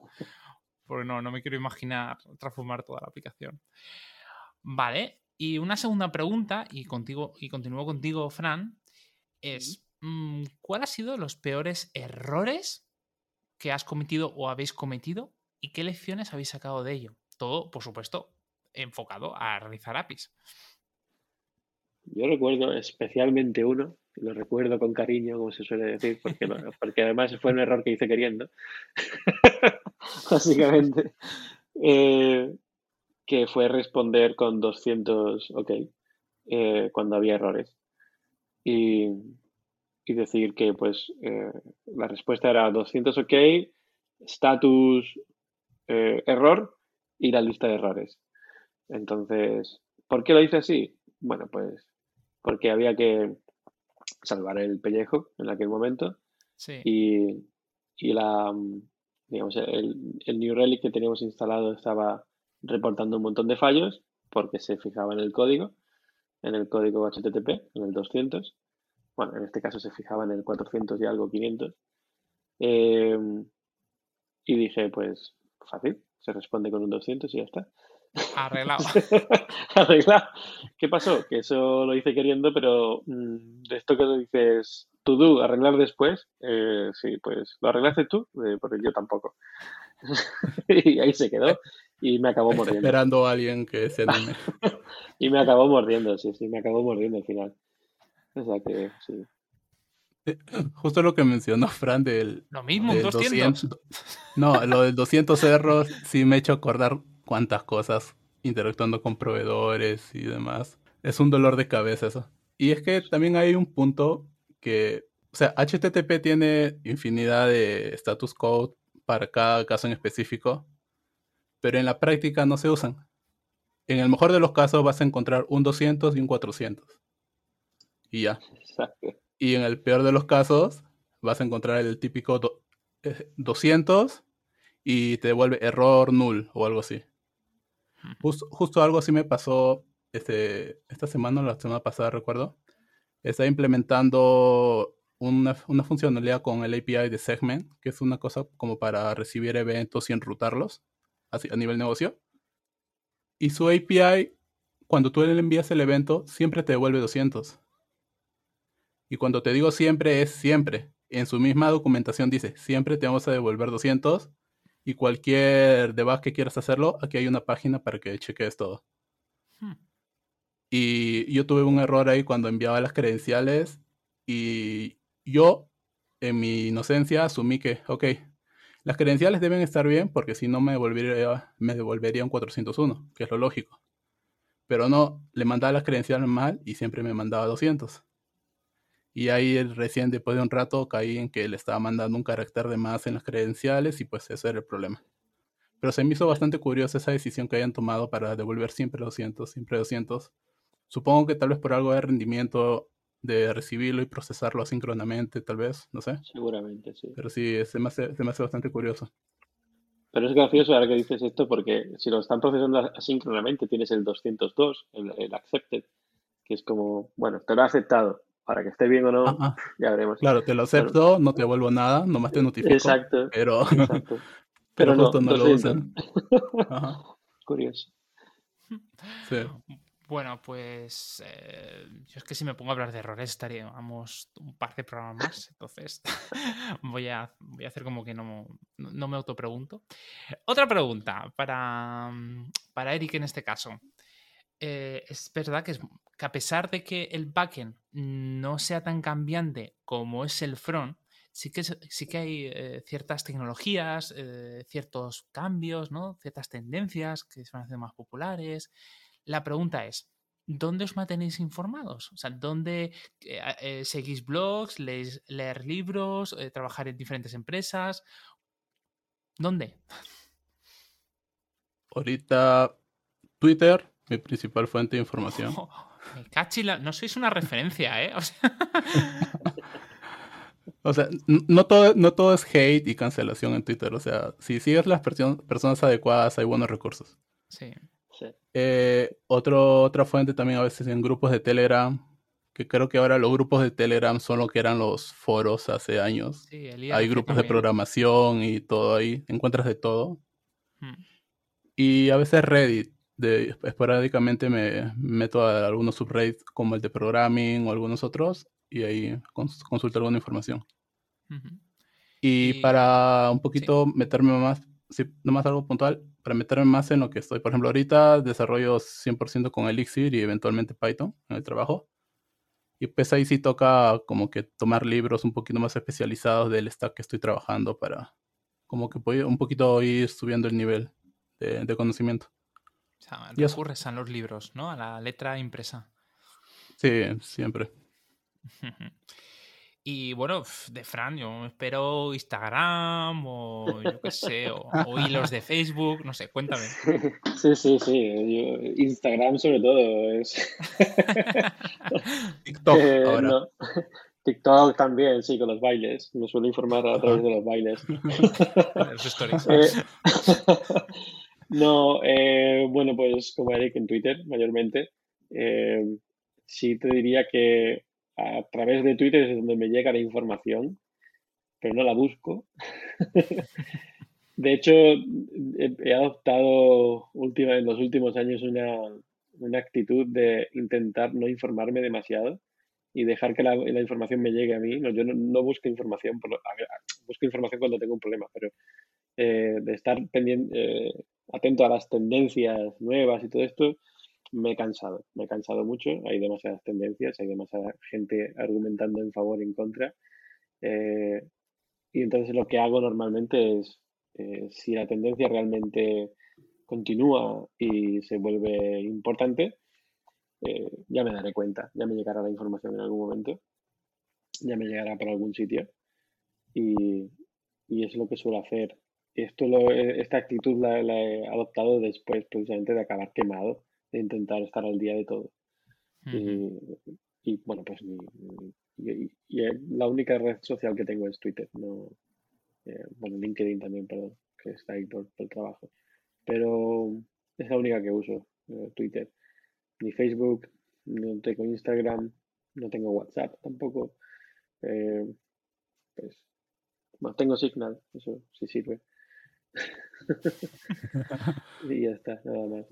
Porque no, no me quiero imaginar transformar toda la aplicación. Vale, y una segunda pregunta, y, contigo, y continúo contigo, Fran, es, mm, ¿cuál ha sido los peores errores que has cometido o habéis cometido y qué lecciones habéis sacado de ello? Todo, por supuesto, enfocado a realizar APIs. Yo recuerdo especialmente uno, lo recuerdo con cariño, como se suele decir, porque, no- porque además fue un error que hice queriendo, básicamente, eh, que fue responder con 200 OK eh, cuando había errores. Y, y decir que pues eh, la respuesta era 200 OK, status eh, error y la lista de errores. Entonces, ¿por qué lo hice así? Bueno, pues porque había que salvar el pellejo en aquel momento Sí. y, y la, digamos, el, el New Relic que teníamos instalado estaba reportando un montón de fallos porque se fijaba en el código, en el código HTTP, en el 200. Bueno, en este caso se fijaba en el 400 y algo, 500. Eh, y dije, pues fácil, se responde con un 200 y ya está. Arreglado. Arreglado. ¿Qué pasó? Que eso lo hice queriendo, pero mm, de esto que dices, to do, arreglar después, eh, sí, pues lo arreglaste tú, eh, porque yo tampoco. y ahí se quedó y me acabó mordiendo. Esperando a alguien que se anime. Y me acabó mordiendo, sí, sí, me acabó mordiendo al final. O sea que sí. Justo lo que mencionó Fran del, Lo mismo, un del 200. No, lo del 200 errors sí me ha hecho acordar cuántas cosas interactuando con proveedores y demás. Es un dolor de cabeza eso. Y es que también hay un punto que, o sea, HTTP tiene infinidad de status code para cada caso en específico, pero en la práctica no se usan. En el mejor de los casos vas a encontrar un 200 y un 400. Y ya. Exacto. Y en el peor de los casos, vas a encontrar el típico do- eh, 200 y te devuelve error null o algo así. Jus- justo algo así me pasó este, esta semana o la semana pasada, recuerdo. Estaba implementando una, una funcionalidad con el API de Segment, que es una cosa como para recibir eventos y enrutarlos así, a nivel negocio. Y su API, cuando tú le envías el evento, siempre te devuelve 200. Y cuando te digo siempre, es siempre. En su misma documentación dice, siempre te vamos a devolver 200. Y cualquier debug que quieras hacerlo, aquí hay una página para que cheques todo. Hmm. Y yo tuve un error ahí cuando enviaba las credenciales. Y yo, en mi inocencia, asumí que, ok, las credenciales deben estar bien porque si no me devolvería, me devolvería un 401, que es lo lógico. Pero no, le mandaba las credenciales mal y siempre me mandaba 200. Y ahí recién después de un rato caí en que le estaba mandando un carácter de más en las credenciales y pues ese era el problema. Pero se me hizo bastante curiosa esa decisión que hayan tomado para devolver siempre 200, siempre 200. Supongo que tal vez por algo de rendimiento de recibirlo y procesarlo asíncronamente, tal vez, no sé. Seguramente, sí. Pero sí, se me hace, se me hace bastante curioso. Pero es gracioso ahora que dices esto porque si lo están procesando asíncronamente tienes el 202, el, el accepted, que es como, bueno, te lo he aceptado. Para que esté bien o no, ya veremos. claro, te lo acepto, no te devuelvo nada, nomás te notifico. Exacto, Pero, exacto. pero justo no lo 200. usan. Ajá, Curioso. sí. Bueno, pues eh, yo es que si me pongo a hablar de errores estaríamos un par de programas más, entonces voy, a, voy a hacer como que no, no me autopregunto. Otra pregunta para, para Eric en este caso. Eh, es verdad que, es, que a pesar de que el backend no sea tan cambiante como es el front, sí que, sí que hay eh, ciertas tecnologías, ciertos cambios, ¿no? ciertas tendencias que se van hacer más populares. La pregunta es, ¿dónde os mantenéis informados? O sea, ¿dónde eh, eh, seguís blogs, leéis, leer libros, eh, trabajar en diferentes empresas? ¿Dónde? Ahorita Twitter, mi principal fuente de información. me no sois una referencia, ¿eh? O sea, no todo, no todo es hate y cancelación en Twitter. O sea, si sigues las personas adecuadas, hay buenos recursos. Sí. Eh, otro, otra fuente también a veces en grupos de Telegram, que creo que ahora los grupos de Telegram son lo que eran los foros hace años. Hay grupos de programación y todo ahí, encuentras de todo. Hmm. Y a veces Reddit, de, esporádicamente me meto a algunos subreddits como el de programming o algunos otros y ahí consulto alguna información. y, para un poquito meterme más, sí, nomás algo puntual, para meterme más en lo que estoy. Por ejemplo, ahorita desarrollo 100% con Elixir y eventualmente Python en el trabajo. Y pues ahí sí toca como que tomar libros un poquito más especializados del stack que estoy trabajando para como que un poquito ir subiendo el nivel de, conocimiento. O sea, recurres a los libros, ¿no? A la letra impresa. Sí, siempre. Y bueno, de Fran, yo espero Instagram o yo qué sé, o, hilos de Facebook, no sé, cuéntame. Sí, sí, sí. Instagram sobre todo es. TikTok. Eh, ahora. TikTok también, sí, con los bailes. Me suelo informar a través de los bailes. Eh, no, eh, bueno, pues como Eric en Twitter, mayormente. sí te diría que a través de Twitter es donde me llega la información, pero no la busco. de hecho, he, adoptado última, en los últimos años una, una, actitud de intentar no informarme demasiado y dejar que la, información me llegue a mí. No, yo no, busco información, busco información cuando tengo un problema, pero eh, de estar pendiente, eh, atento a las tendencias nuevas y todo esto, me he cansado, me he cansado mucho, hay demasiadas tendencias, hay demasiada gente argumentando en favor y en contra. Eh, y entonces lo que hago normalmente es, si la tendencia realmente continúa y se vuelve importante, ya me daré cuenta, ya me llegará la información en algún momento, ya me llegará por algún sitio. Y, y es lo que suelo hacer. Esto esta actitud la, he adoptado después precisamente de acabar quemado intentar estar al día de todo. y, bueno, pues y, la única red social que tengo es Twitter, no, eh, bueno, LinkedIn también, perdón, que está ahí por, el trabajo. Pero es la única que uso, eh, Twitter. Ni Facebook, no tengo Instagram, no tengo WhatsApp tampoco. Eh, pues, no tengo Signal, eso sí sirve. y ya está, nada más.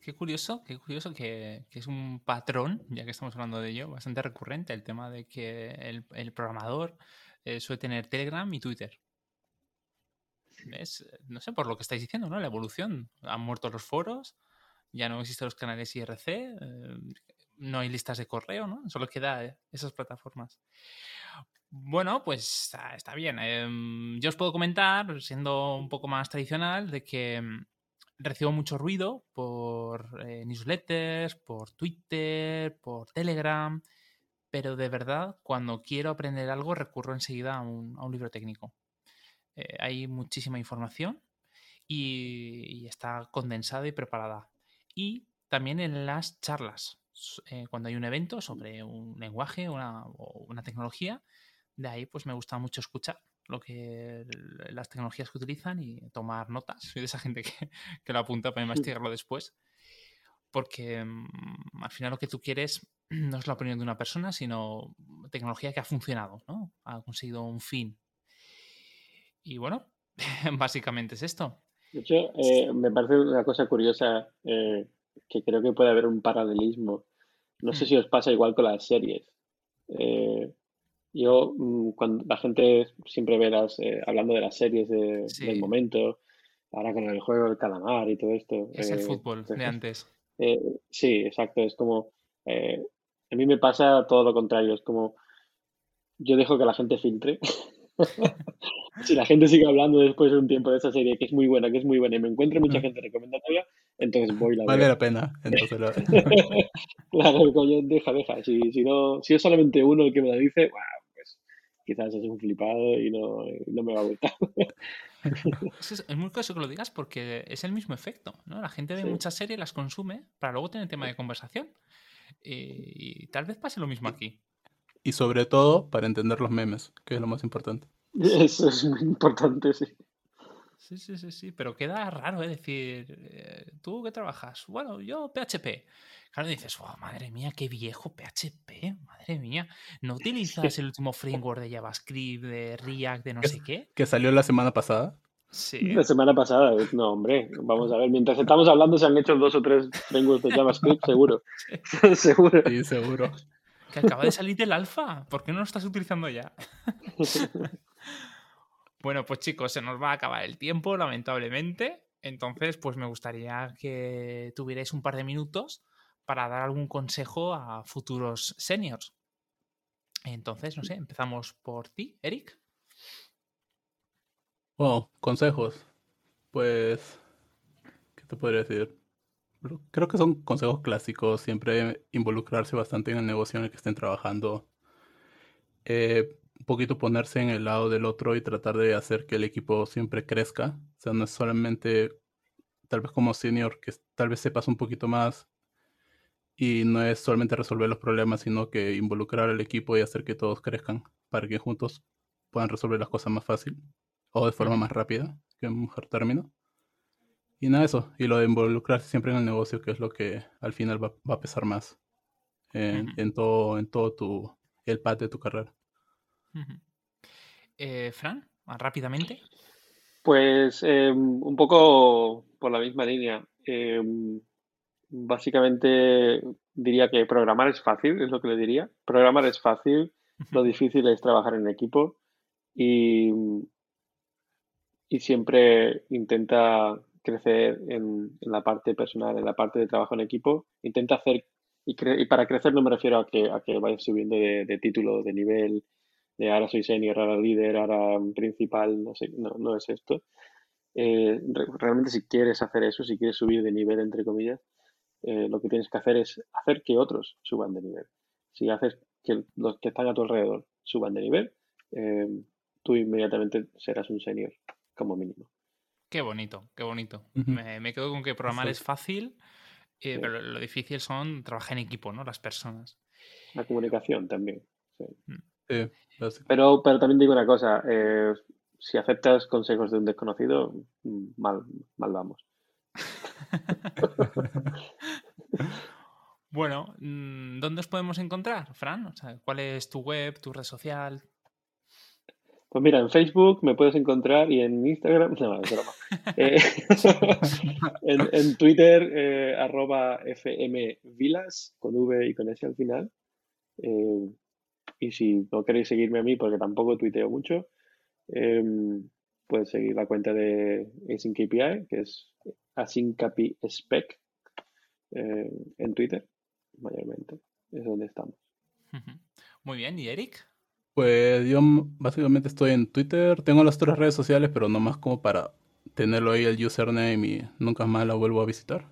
Qué curioso, qué curioso que, es un patrón, ya que estamos hablando de ello, bastante recurrente, el tema de que el, programador eh, suele tener Telegram y Twitter. Es, no sé, por lo que estáis diciendo, ¿no? La evolución. Han muerto los foros, ya no existen los canales IRC, eh, no hay listas de correo, ¿no? Solo queda esas plataformas. Bueno, pues está, bien. Em, yo os puedo comentar, siendo un poco más tradicional, de que em, recibo mucho ruido por eh, newsletters, por Twitter, por Telegram, pero de verdad, cuando quiero aprender algo, recurro enseguida a un, libro técnico. Eh, hay muchísima información y, está condensada y preparada. Y también en las charlas, eh, cuando hay un evento sobre un lenguaje una, o una tecnología, de ahí pues me gusta mucho escuchar lo que las tecnologías que utilizan y tomar notas. Soy de esa gente que, que lo apunta para investigarlo después. Porque mm, al final lo que tú quieres no es la opinión de una persona, sino tecnología que ha funcionado, ¿no? Ha conseguido un fin. Y bueno, básicamente es esto. De hecho, eh, me parece una cosa curiosa. Eh, que creo que puede haber un paralelismo. No sé Mm. si os pasa igual con las series. Eh, yo, mm, cuando la gente siempre ve las, eh, hablando de las series de- Sí. del momento, ahora con el juego del calamar y todo esto. Es el eh, fútbol de pues, antes. eh, sí, exacto. Es como, eh, a mí me pasa todo lo contrario. Es como, yo dejo que la gente filtre. Si la gente sigue hablando después de un tiempo de esa serie, que es muy buena, que es muy buena, y me encuentro mucha Mm. gente recomendatoria, entonces voy la Vale veo. la pena. Entonces, la- Claro, coño, deja, deja. Si, si no, si es solamente uno el que me lo dice, guau, pues quizás es un flipado y no, y no me va a gustar. Es, es- es muy curioso que lo digas porque es el mismo efecto, ¿no? La gente ve Sí. muchas series, las consume para luego tener tema de conversación. Y, y tal vez pase lo mismo aquí. y sobre todo para entender los memes, que es lo más importante. Eso es muy importante, sí. Sí, sí, sí, sí, pero queda raro, ¿eh? Decir, eh, ¿tú qué trabajas? Bueno, yo PHP. Claro, dices, "Wow, madre mía, qué viejo PHP, madre mía. ¿No utilizas el último framework de JavaScript, de React, de no sé qué? Que salió la semana pasada. Sí. La semana pasada, no, hombre, vamos a ver, mientras estamos hablando se han hecho dos o tres frameworks de JavaScript, seguro. seguro. Sí, seguro. Que acaba de salir del alfa. ¿Por qué no lo estás utilizando ya? Bueno, pues chicos, se nos va a acabar el tiempo, lamentablemente. Entonces, pues me gustaría que tuvierais un par de minutos para dar algún consejo a futuros seniors. Entonces, no sé, empezamos por ti, Eric. Bueno, consejos. Pues, ¿qué te podría decir? Creo que son consejos clásicos, siempre involucrarse bastante en el negocio en el que estén trabajando. Eh, un poquito ponerse en el lado del otro y tratar de hacer que el equipo siempre crezca. O sea, no es solamente, tal vez como senior, que tal vez sepas un poquito más y no es solamente resolver los problemas, sino que involucrar al equipo y hacer que todos crezcan para que juntos puedan resolver las cosas más fácil o de forma más rápida, que en mejor término. Y nada, eso. Y lo de involucrarse siempre en el negocio, que es lo que al final va, va a pesar más en, todo, en todo tu, el path de tu carrera. Eh, Fran, rápidamente. Pues eh, un poco por la misma línea. Eh, básicamente diría que programar es fácil, es lo que le diría. Programar es fácil, lo difícil es trabajar en equipo y, y siempre intenta crecer en, en la parte personal, en la parte de trabajo en equipo. Intenta hacer, y, cre- y para crecer no me refiero a que, a que vayas subiendo de, de título, de nivel, de ahora soy senior, ahora líder, ahora principal, no sé, no, no es esto. Eh, re- realmente si quieres hacer eso, si quieres subir de nivel, entre comillas, eh, lo que tienes que hacer es hacer que otros suban de nivel. Si haces que los que están a tu alrededor suban de nivel, eh, tú inmediatamente serás un senior, como mínimo. Qué bonito, qué bonito. Me, me quedo con que programar es fácil, eh, Sí. pero lo difícil son trabajar en equipo, ¿no? Las personas. La comunicación también. sí. Sí. Pero, pero también digo una cosa, eh, si aceptas consejos de un desconocido, mal, mal vamos. Bueno, mm, ¿dónde os podemos encontrar, Fran? O sea, ¿cuál es tu web, tu red social? Pues mira, en Facebook me puedes encontrar y en Instagram, no, es broma. Eh, en, en Twitter, eh, arroba fmvilas, con V y con S al final. Eh, y si no queréis seguirme a mí, porque tampoco tuiteo mucho, em, puedes seguir la cuenta de AsyncAPI, que es AsyncAPISpec, eh, en Twitter, mayormente. Es donde estamos. Muy bien, ¿y Eric? Pues yo básicamente estoy en Twitter, tengo las otras redes sociales, pero no más como para tenerlo ahí el username y nunca más la vuelvo a visitar.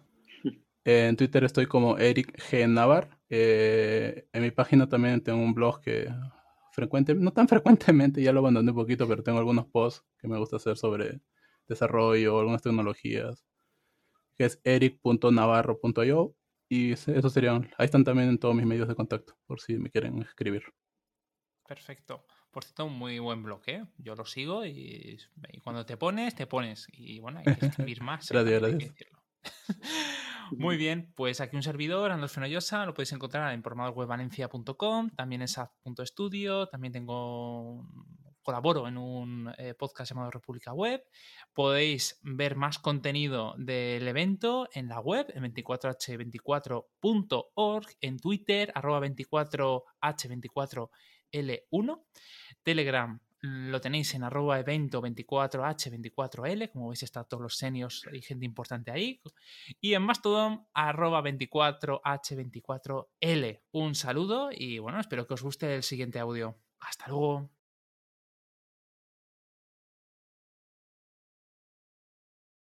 En Twitter estoy como Eric G. Navar. Eh, en mi página también tengo un blog que frecuente, no tan frecuentemente, ya lo abandoné un poquito, pero tengo algunos posts que me gusta hacer sobre desarrollo, algunas tecnologías, que es eric.navarro.io. Y esos serían, ahí están también en todos mis medios de contacto, por si me quieren escribir. Perfecto. Por cierto, un muy buen blog, ¿eh? Yo lo sigo y, y cuando te pones, te pones. Y bueno, hay que escribir más. ¿eh? Gracias, gracias. Muy bien, pues aquí un servidor, Andrés Fenollosa, lo podéis encontrar en programadorwebvalencia.com, también en sap.studio, también tengo colaboro en un eh, podcast llamado República Web. Podéis ver más contenido del evento en la web, en 24h24.org, en Twitter, arroba 24h24L1, Telegram lo tenéis en arroba evento 24h24l, como veis está todos los seniors y gente importante ahí. Y en Mastodon arroba 24h24l. Un saludo y bueno, espero que os guste el siguiente audio. Hasta luego.